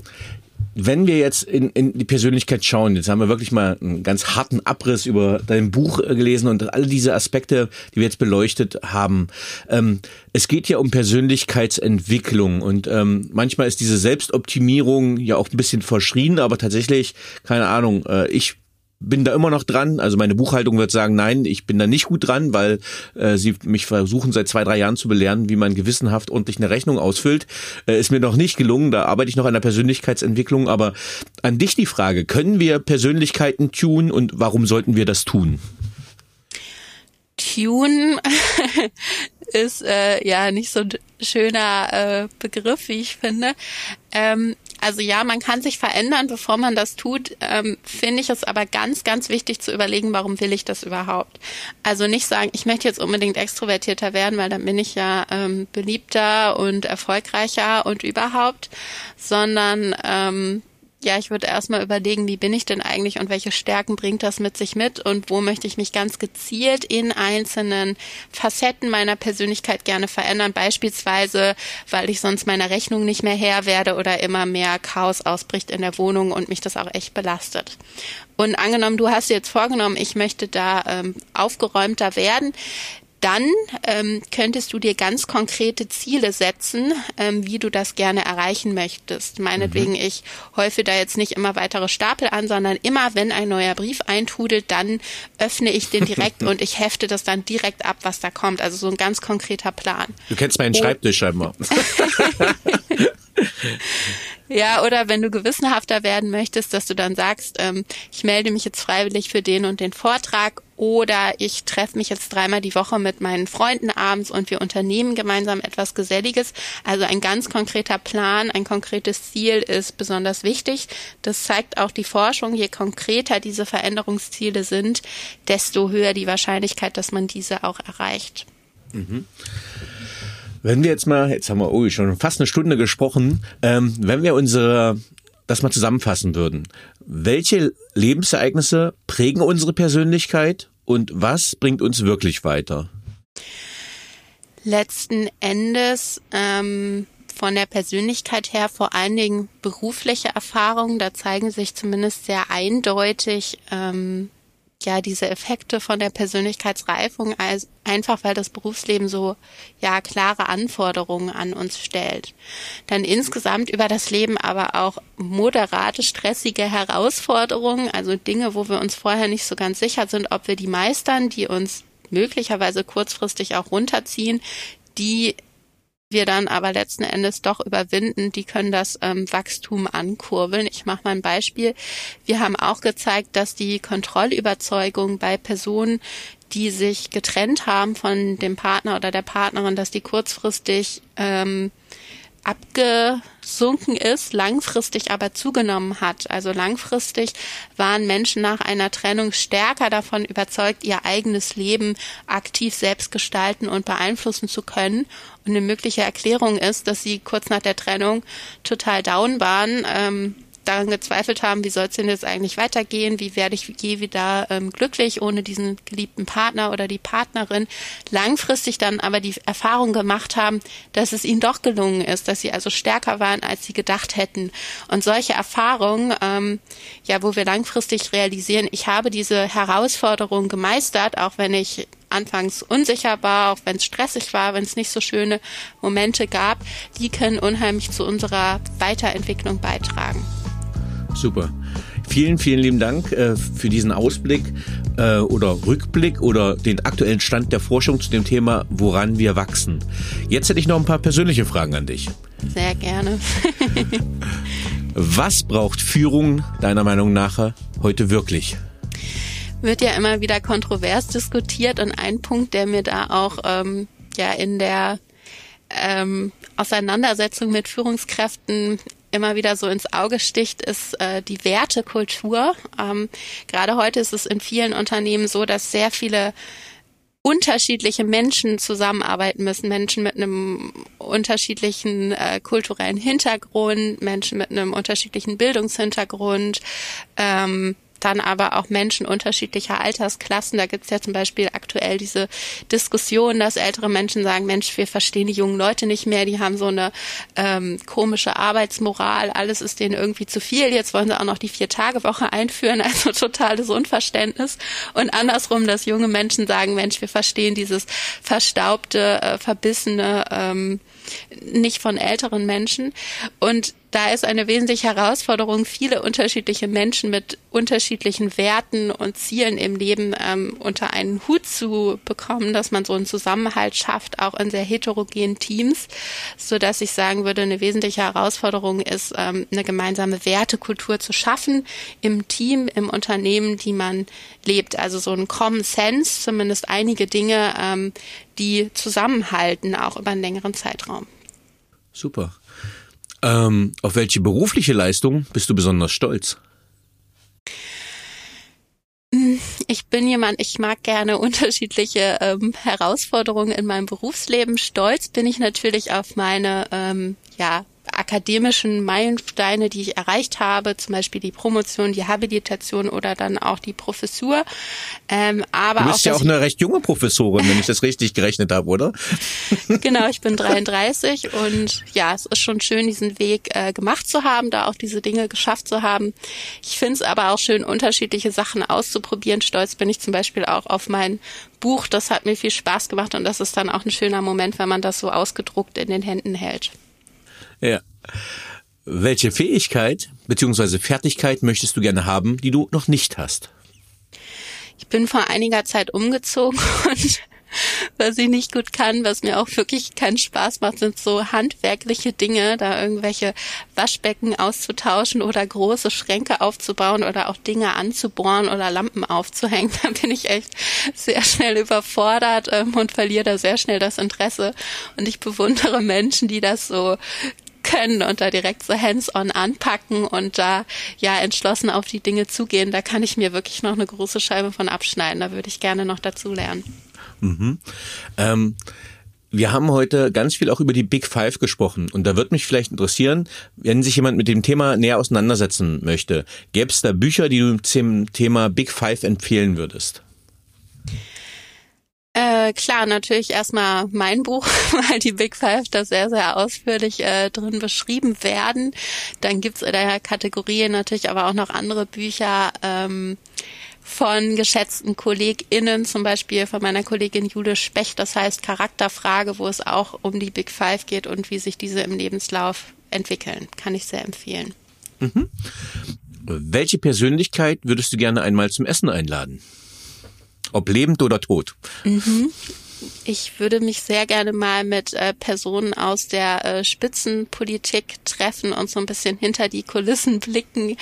wenn wir jetzt in, in die Persönlichkeit schauen, jetzt haben wir wirklich mal einen ganz harten Abriss über dein Buch äh, gelesen und alle diese Aspekte, die wir jetzt beleuchtet haben. Ähm, es geht ja um Persönlichkeitsentwicklung und ähm, manchmal ist diese Selbstoptimierung ja auch ein bisschen verschrien, aber tatsächlich, keine Ahnung, äh, ich bin da immer noch dran. Also meine Buchhaltung wird sagen, nein, ich bin da nicht gut dran, weil äh, sie mich versuchen seit zwei, drei Jahren zu belehren, wie man gewissenhaft ordentlich eine Rechnung ausfüllt. Äh, ist mir noch nicht gelungen. Da arbeite ich noch an der Persönlichkeitsentwicklung. Aber an dich die Frage, können wir Persönlichkeiten tun und warum sollten wir das tun? Tune ist äh, ja nicht so ein schöner äh, Begriff, wie ich finde. Ähm, also ja, man kann sich verändern, bevor man das tut. Ähm, Finde ich es aber ganz, ganz wichtig zu überlegen, warum will ich das überhaupt? Also nicht sagen, ich möchte jetzt unbedingt extrovertierter werden, weil dann bin ich ja ähm, beliebter und erfolgreicher und überhaupt, sondern ähm, ja, ich würde erstmal überlegen, wie bin ich denn eigentlich und welche Stärken bringt das mit sich mit und wo möchte ich mich ganz gezielt in einzelnen Facetten meiner Persönlichkeit gerne verändern. Beispielsweise, weil ich sonst meiner Rechnung nicht mehr Herr werde oder immer mehr Chaos ausbricht in der Wohnung und mich das auch echt belastet. Und angenommen, du hast dir jetzt vorgenommen, ich möchte da ähm, aufgeräumter werden, dann ähm, könntest du dir ganz konkrete Ziele setzen, ähm, wie du das gerne erreichen möchtest. Meinetwegen, mhm. ich häufe da jetzt nicht immer weitere Stapel an, sondern immer, wenn ein neuer Brief eintrudelt, dann öffne ich den direkt und ich hefte das dann direkt ab, was da kommt. Also so ein ganz konkreter Plan. Du kennst meinen Schreibtisch scheinbar. Ja, oder wenn du gewissenhafter werden möchtest, dass du dann sagst, ähm, ich melde mich jetzt freiwillig für den und den Vortrag oder ich treffe mich jetzt dreimal die Woche mit meinen Freunden abends und wir unternehmen gemeinsam etwas Geselliges. Also ein ganz konkreter Plan, ein konkretes Ziel ist besonders wichtig. Das zeigt auch die Forschung. Je konkreter diese Veränderungsziele sind, desto höher die Wahrscheinlichkeit, dass man diese auch erreicht. Mhm. Wenn wir jetzt mal, jetzt haben wir oh, schon fast eine Stunde gesprochen, ähm, wenn wir unsere das mal zusammenfassen würden. Welche Lebensereignisse prägen unsere Persönlichkeit und was bringt uns wirklich weiter? Letzten Endes ähm, von der Persönlichkeit her vor allen Dingen berufliche Erfahrungen. Da zeigen sich zumindest sehr eindeutig ähm, ja diese Effekte von der Persönlichkeitsreifung als einfach weil das Berufsleben so ja klare Anforderungen an uns stellt. Dann insgesamt über das Leben aber auch moderate stressige Herausforderungen, also Dinge, wo wir uns vorher nicht so ganz sicher sind, ob wir die meistern, die uns möglicherweise kurzfristig auch runterziehen, die wir dann aber letzten Endes doch überwinden, die können das ähm, Wachstum ankurbeln. Ich mache mal ein Beispiel. Wir haben auch gezeigt, dass die Kontrollüberzeugung bei Personen, die sich getrennt haben von dem Partner oder der Partnerin, dass die kurzfristig ähm, abgesunken ist, langfristig aber zugenommen hat. Also langfristig waren Menschen nach einer Trennung stärker davon überzeugt, ihr eigenes Leben aktiv selbst gestalten und beeinflussen zu können. Und eine mögliche Erklärung ist, dass sie kurz nach der Trennung total down waren, ähm, daran gezweifelt haben, wie soll es denn jetzt eigentlich weitergehen, wie werde ich je wieder ähm, glücklich ohne diesen geliebten Partner oder die Partnerin, langfristig dann aber die Erfahrung gemacht haben, dass es ihnen doch gelungen ist, dass sie also stärker waren, als sie gedacht hätten. Und solche Erfahrungen, ähm, ja, wo wir langfristig realisieren, ich habe diese Herausforderung gemeistert, auch wenn ich anfangs unsicher war, auch wenn es stressig war, wenn es nicht so schöne Momente gab, die können unheimlich zu unserer Weiterentwicklung beitragen. Super. Vielen, vielen lieben Dank äh, für diesen Ausblick äh, oder Rückblick oder den aktuellen Stand der Forschung zu dem Thema, woran wir wachsen. Jetzt hätte ich noch ein paar persönliche Fragen an dich. Sehr gerne. Was braucht Führung deiner Meinung nach heute wirklich? Wird ja immer wieder kontrovers diskutiert und ein Punkt, der mir da auch ähm, ja in der ähm, Auseinandersetzung mit Führungskräften immer wieder so ins Auge sticht, ist äh, die Wertekultur. Ähm, gerade heute ist es in vielen Unternehmen so, dass sehr viele unterschiedliche Menschen zusammenarbeiten müssen. Menschen mit einem unterschiedlichen äh, kulturellen Hintergrund, Menschen mit einem unterschiedlichen Bildungshintergrund, ähm, dann aber auch Menschen unterschiedlicher Altersklassen. Da gibt es ja zum Beispiel aktuell diese Diskussion, dass ältere Menschen sagen, Mensch, wir verstehen die jungen Leute nicht mehr, die haben so eine ähm, komische Arbeitsmoral, alles ist denen irgendwie zu viel. Jetzt wollen sie auch noch die Vier-Tage-Woche einführen, also totales Unverständnis. Und andersrum, dass junge Menschen sagen, Mensch, wir verstehen dieses verstaubte, äh, verbissene ähm, nicht von älteren Menschen. Und da ist eine wesentliche Herausforderung, viele unterschiedliche Menschen mit unterschiedlichen Werten und Zielen im Leben ähm, unter einen Hut zu bekommen, dass man so einen Zusammenhalt schafft, auch in sehr heterogenen Teams, so dass ich sagen würde, eine wesentliche Herausforderung ist, ähm, eine gemeinsame Wertekultur zu schaffen im Team, im Unternehmen, die man lebt. Also so ein Common Sense, zumindest einige Dinge, ähm, die zusammenhalten, auch über einen längeren Zeitraum. Super. Ähm, auf welche berufliche Leistung bist du besonders stolz? Ich bin jemand, ich mag gerne unterschiedliche ähm, Herausforderungen in meinem Berufsleben. Stolz bin ich natürlich auf meine ähm, ja, akademischen Meilensteine, die ich erreicht habe, zum Beispiel die Promotion, die Habilitation oder dann auch die Professur. Ähm, aber du bist auch, ja auch eine recht junge Professorin, wenn ich das richtig gerechnet habe, oder? genau, ich bin 33 und ja, es ist schon schön, diesen Weg äh, gemacht zu haben, da auch diese Dinge geschafft zu haben. Ich finde es aber auch schön, unterschiedliche Sachen auszuprobieren. Stolz bin ich zum Beispiel auch auf mein Buch. Das hat mir viel Spaß gemacht und das ist dann auch ein schöner Moment, wenn man das so ausgedruckt in den Händen hält. Ja. Welche Fähigkeit bzw. Fertigkeit möchtest du gerne haben, die du noch nicht hast? Ich bin vor einiger Zeit umgezogen und was ich nicht gut kann, was mir auch wirklich keinen Spaß macht, sind so handwerkliche Dinge, da irgendwelche Waschbecken auszutauschen oder große Schränke aufzubauen oder auch Dinge anzubohren oder Lampen aufzuhängen. Da bin ich echt sehr schnell überfordert ähm, und verliere da sehr schnell das Interesse. Und ich bewundere Menschen, die das so können und da direkt so hands-on anpacken und da ja entschlossen auf die Dinge zugehen, da kann ich mir wirklich noch eine große Scheibe von abschneiden. Da würde ich gerne noch dazu lernen. Mhm. Ähm wir haben heute ganz viel auch über die Big Five gesprochen und da wird mich vielleicht interessieren, wenn sich jemand mit dem Thema näher auseinandersetzen möchte, gäbe es da Bücher, die du zum Thema Big Five empfehlen würdest? Äh, klar, natürlich erstmal mein Buch, weil die Big Five da sehr, sehr ausführlich äh, drin beschrieben werden. Dann gibt's in der Kategorie natürlich aber auch noch andere Bücher ähm, von geschätzten KollegInnen, zum Beispiel von meiner Kollegin Jule Specht, das heißt Charakterfrage, wo es auch um die Big Five geht und wie sich diese im Lebenslauf entwickeln. Kann ich sehr empfehlen. Mhm. Welche Persönlichkeit würdest du gerne einmal zum Essen einladen? Ob lebend oder tot. Mhm. Ich würde mich sehr gerne mal mit äh, Personen aus der äh, Spitzenpolitik treffen und so ein bisschen hinter die Kulissen blicken,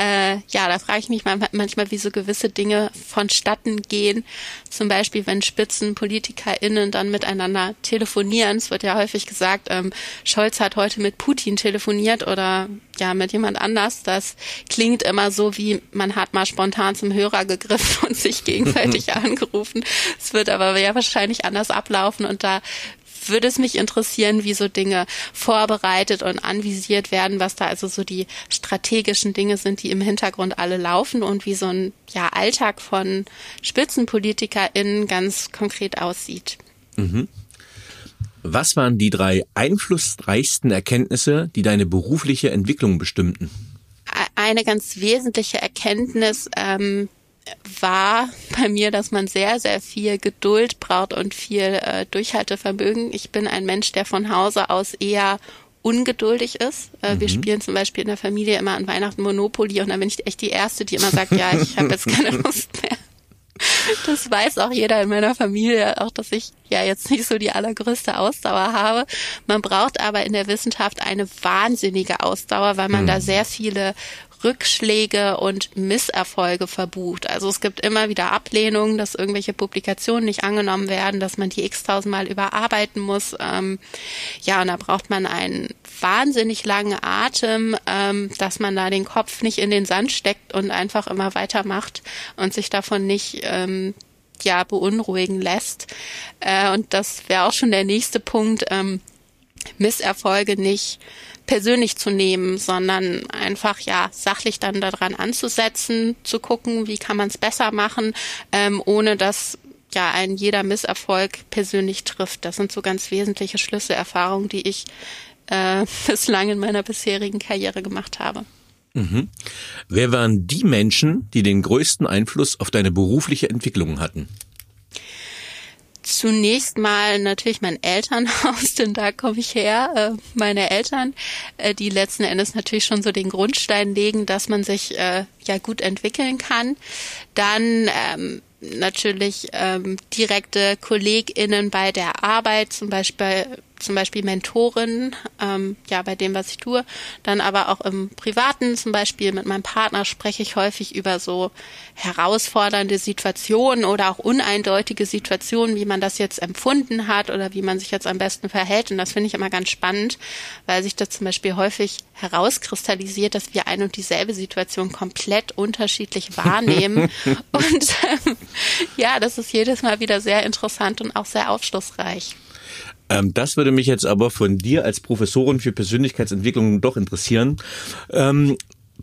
äh, ja, da frage ich mich manchmal, wie so gewisse Dinge vonstatten gehen. Zum Beispiel, wenn SpitzenpolitikerInnen dann miteinander telefonieren. Es wird ja häufig gesagt, ähm, Scholz hat heute mit Putin telefoniert oder ja, mit jemand anders. Das klingt immer so, wie man hat mal spontan zum Hörer gegriffen und sich gegenseitig angerufen. Es wird aber ja wahrscheinlich anders ablaufen und da würde es mich interessieren, wie so Dinge vorbereitet und anvisiert werden, was da also so die strategischen Dinge sind, die im Hintergrund alle laufen und wie so ein ja, Alltag von SpitzenpolitikerInnen ganz konkret aussieht. Mhm. Was waren die drei einflussreichsten Erkenntnisse, die deine berufliche Entwicklung bestimmten? Eine ganz wesentliche Erkenntnis, ähm, war bei mir, dass man sehr, sehr viel Geduld braucht und viel äh, Durchhaltevermögen. Ich bin ein Mensch, der von Hause aus eher ungeduldig ist. Äh, mhm. Wir spielen zum Beispiel in der Familie immer an Weihnachten Monopoly und dann bin ich echt die Erste, die immer sagt, ja, ich habe jetzt keine Lust mehr. Das weiß auch jeder in meiner Familie, auch dass ich ja jetzt nicht so die allergrößte Ausdauer habe. Man braucht aber in der Wissenschaft eine wahnsinnige Ausdauer, weil man mhm. da sehr viele Rückschläge und Misserfolge verbucht. Also es gibt immer wieder Ablehnungen, dass irgendwelche Publikationen nicht angenommen werden, dass man die x-tausendmal überarbeiten muss. Ähm, ja, und da braucht man einen wahnsinnig langen Atem, ähm, dass man da den Kopf nicht in den Sand steckt und einfach immer weitermacht und sich davon nicht ähm, ja beunruhigen lässt. Äh, und das wäre auch schon der nächste Punkt. Ähm, Misserfolge nicht persönlich zu nehmen, sondern einfach ja sachlich dann daran anzusetzen, zu gucken, wie kann man es besser machen, ähm, ohne dass ja ein jeder Misserfolg persönlich trifft. Das sind so ganz wesentliche Schlüsselerfahrungen, die ich äh, bislang in meiner bisherigen Karriere gemacht habe. Mhm. Wer waren die Menschen, die den größten Einfluss auf deine berufliche Entwicklung hatten? Zunächst mal natürlich mein Elternhaus, denn da komme ich her. Äh, meine Eltern, äh, die letzten Endes natürlich schon so den Grundstein legen, dass man sich äh, ja gut entwickeln kann. Dann ähm, natürlich ähm, direkte KollegInnen bei der Arbeit, zum Beispiel zum Beispiel Mentorin, ähm, ja, bei dem, was ich tue. Dann aber auch im Privaten, zum Beispiel mit meinem Partner spreche ich häufig über so herausfordernde Situationen oder auch uneindeutige Situationen, wie man das jetzt empfunden hat oder wie man sich jetzt am besten verhält. Und das finde ich immer ganz spannend, weil sich das zum Beispiel häufig herauskristallisiert, dass wir ein und dieselbe Situation komplett unterschiedlich wahrnehmen. und ähm, ja, das ist jedes Mal wieder sehr interessant und auch sehr aufschlussreich. Ähm, das würde mich jetzt aber von dir als Professorin für Persönlichkeitsentwicklung doch interessieren. Ähm,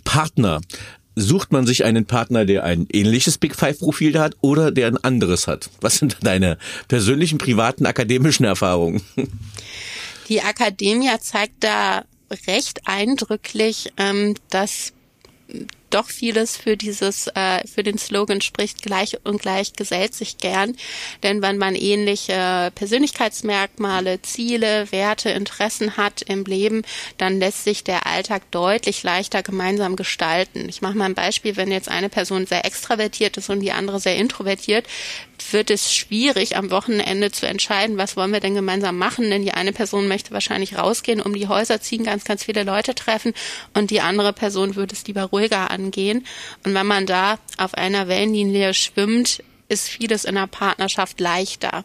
Partner. Sucht man sich einen Partner, der ein ähnliches Big Five Profil hat oder der ein anderes hat? Was sind deine persönlichen, privaten, akademischen Erfahrungen? Die Akademie zeigt da recht eindrücklich, ähm, dass doch vieles für dieses, äh, für den Slogan spricht, gleich und gleich gesellt sich gern. Denn wenn man ähnliche Persönlichkeitsmerkmale, Ziele, Werte, Interessen hat im Leben, dann lässt sich der Alltag deutlich leichter gemeinsam gestalten. Ich mache mal ein Beispiel, wenn jetzt eine Person sehr extravertiert ist und die andere sehr introvertiert, wird es schwierig, am Wochenende zu entscheiden, was wollen wir denn gemeinsam machen, denn die eine Person möchte wahrscheinlich rausgehen, um die Häuser ziehen, ganz, ganz viele Leute treffen und die andere Person würde es lieber ruhiger angehen. Und wenn man da auf einer Wellenlinie schwimmt, ist vieles in der Partnerschaft leichter.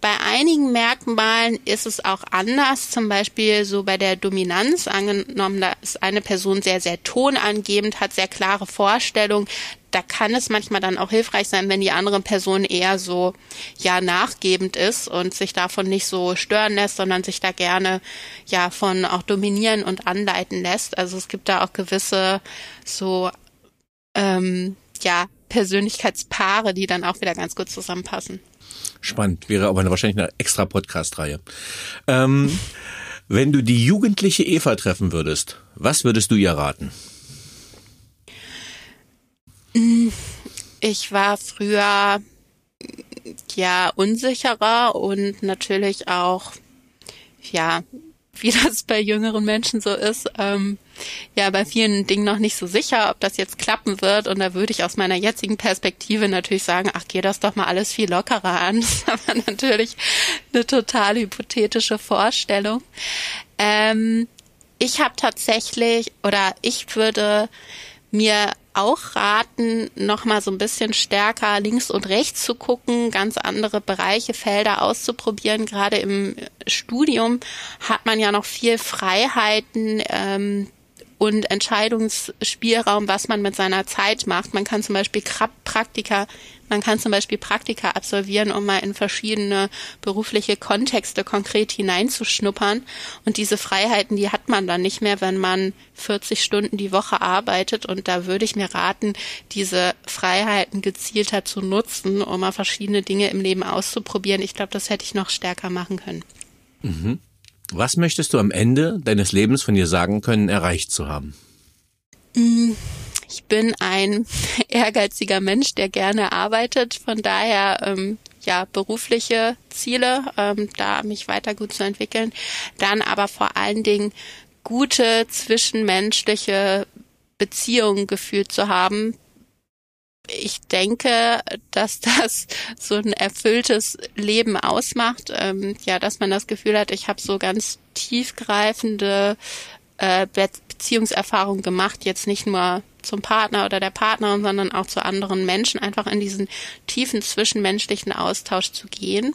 Bei einigen Merkmalen ist es auch anders, zum Beispiel so bei der Dominanz angenommen, da ist eine Person sehr, sehr tonangebend, hat sehr klare Vorstellungen. Da kann es manchmal dann auch hilfreich sein, wenn die andere Person eher so, ja, nachgebend ist und sich davon nicht so stören lässt, sondern sich da gerne, ja, von auch dominieren und anleiten lässt. Also es gibt da auch gewisse so, ähm, ja, Persönlichkeitspaare, die dann auch wieder ganz gut zusammenpassen. Spannend, wäre aber wahrscheinlich eine extra Podcast-Reihe. Ähm, wenn du die jugendliche Eva treffen würdest, was würdest du ihr raten? Ich war früher ja unsicherer und natürlich auch ja wie das bei jüngeren Menschen so ist, ähm, ja, bei vielen Dingen noch nicht so sicher, ob das jetzt klappen wird. Und da würde ich aus meiner jetzigen Perspektive natürlich sagen, ach, geh das doch mal alles viel lockerer an. Das ist aber natürlich eine total hypothetische Vorstellung. Ähm, ich habe tatsächlich, oder ich würde mir auch raten, nochmal so ein bisschen stärker links und rechts zu gucken, ganz andere Bereiche, Felder auszuprobieren. Gerade im Studium hat man ja noch viel Freiheiten, ähm, und Entscheidungsspielraum, was man mit seiner Zeit macht. Man kann zum Beispiel Praktika, man kann zum Beispiel Praktika absolvieren, um mal in verschiedene berufliche Kontexte konkret hineinzuschnuppern. Und diese Freiheiten, die hat man dann nicht mehr, wenn man 40 Stunden die Woche arbeitet. Und da würde ich mir raten, diese Freiheiten gezielter zu nutzen, um mal verschiedene Dinge im Leben auszuprobieren. Ich glaube, das hätte ich noch stärker machen können. Mhm. Was möchtest du am Ende deines Lebens von dir sagen können, erreicht zu haben? Mm, ich bin ein ehrgeiziger Mensch, der gerne arbeitet. Von daher ähm, ja berufliche Ziele, ähm, da mich weiter gut zu entwickeln. Dann aber vor allen Dingen gute zwischenmenschliche Beziehungen gefühlt zu haben, ich denke, dass das so ein erfülltes Leben ausmacht. Ähm, ja, dass man das Gefühl hat, ich habe so ganz tiefgreifende äh, Beziehungserfahrungen gemacht, jetzt nicht nur zum Partner oder der Partnerin, sondern auch zu anderen Menschen, einfach in diesen tiefen zwischenmenschlichen Austausch zu gehen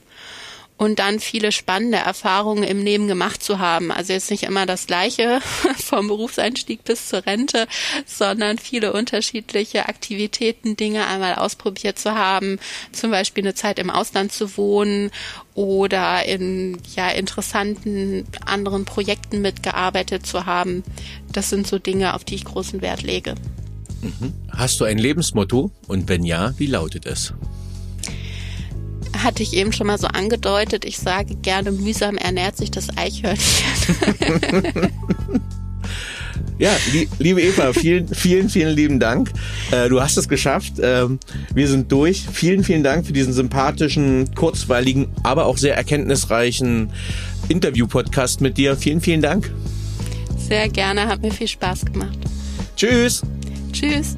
und dann viele spannende Erfahrungen im Leben gemacht zu haben. Also jetzt nicht immer das Gleiche vom Berufseinstieg bis zur Rente, sondern viele unterschiedliche Aktivitäten, Dinge einmal ausprobiert zu haben, zum Beispiel eine Zeit im Ausland zu wohnen oder in ja interessanten anderen Projekten mitgearbeitet zu haben. Das sind so Dinge, auf die ich großen Wert lege. Mhm. Hast du ein Lebensmotto? Und wenn ja, wie lautet es? Hatte ich eben schon mal so angedeutet. Ich sage gerne, mühsam ernährt sich das Eichhörnchen. Ja, liebe Eva, vielen, vielen, vielen lieben Dank. Äh, du hast es geschafft. Ähm, wir sind durch. Vielen, vielen Dank für diesen sympathischen, kurzweiligen, aber auch sehr erkenntnisreichen Interview-Podcast mit dir. Vielen, vielen Dank. Sehr gerne, hat mir viel Spaß gemacht. Tschüss. Tschüss.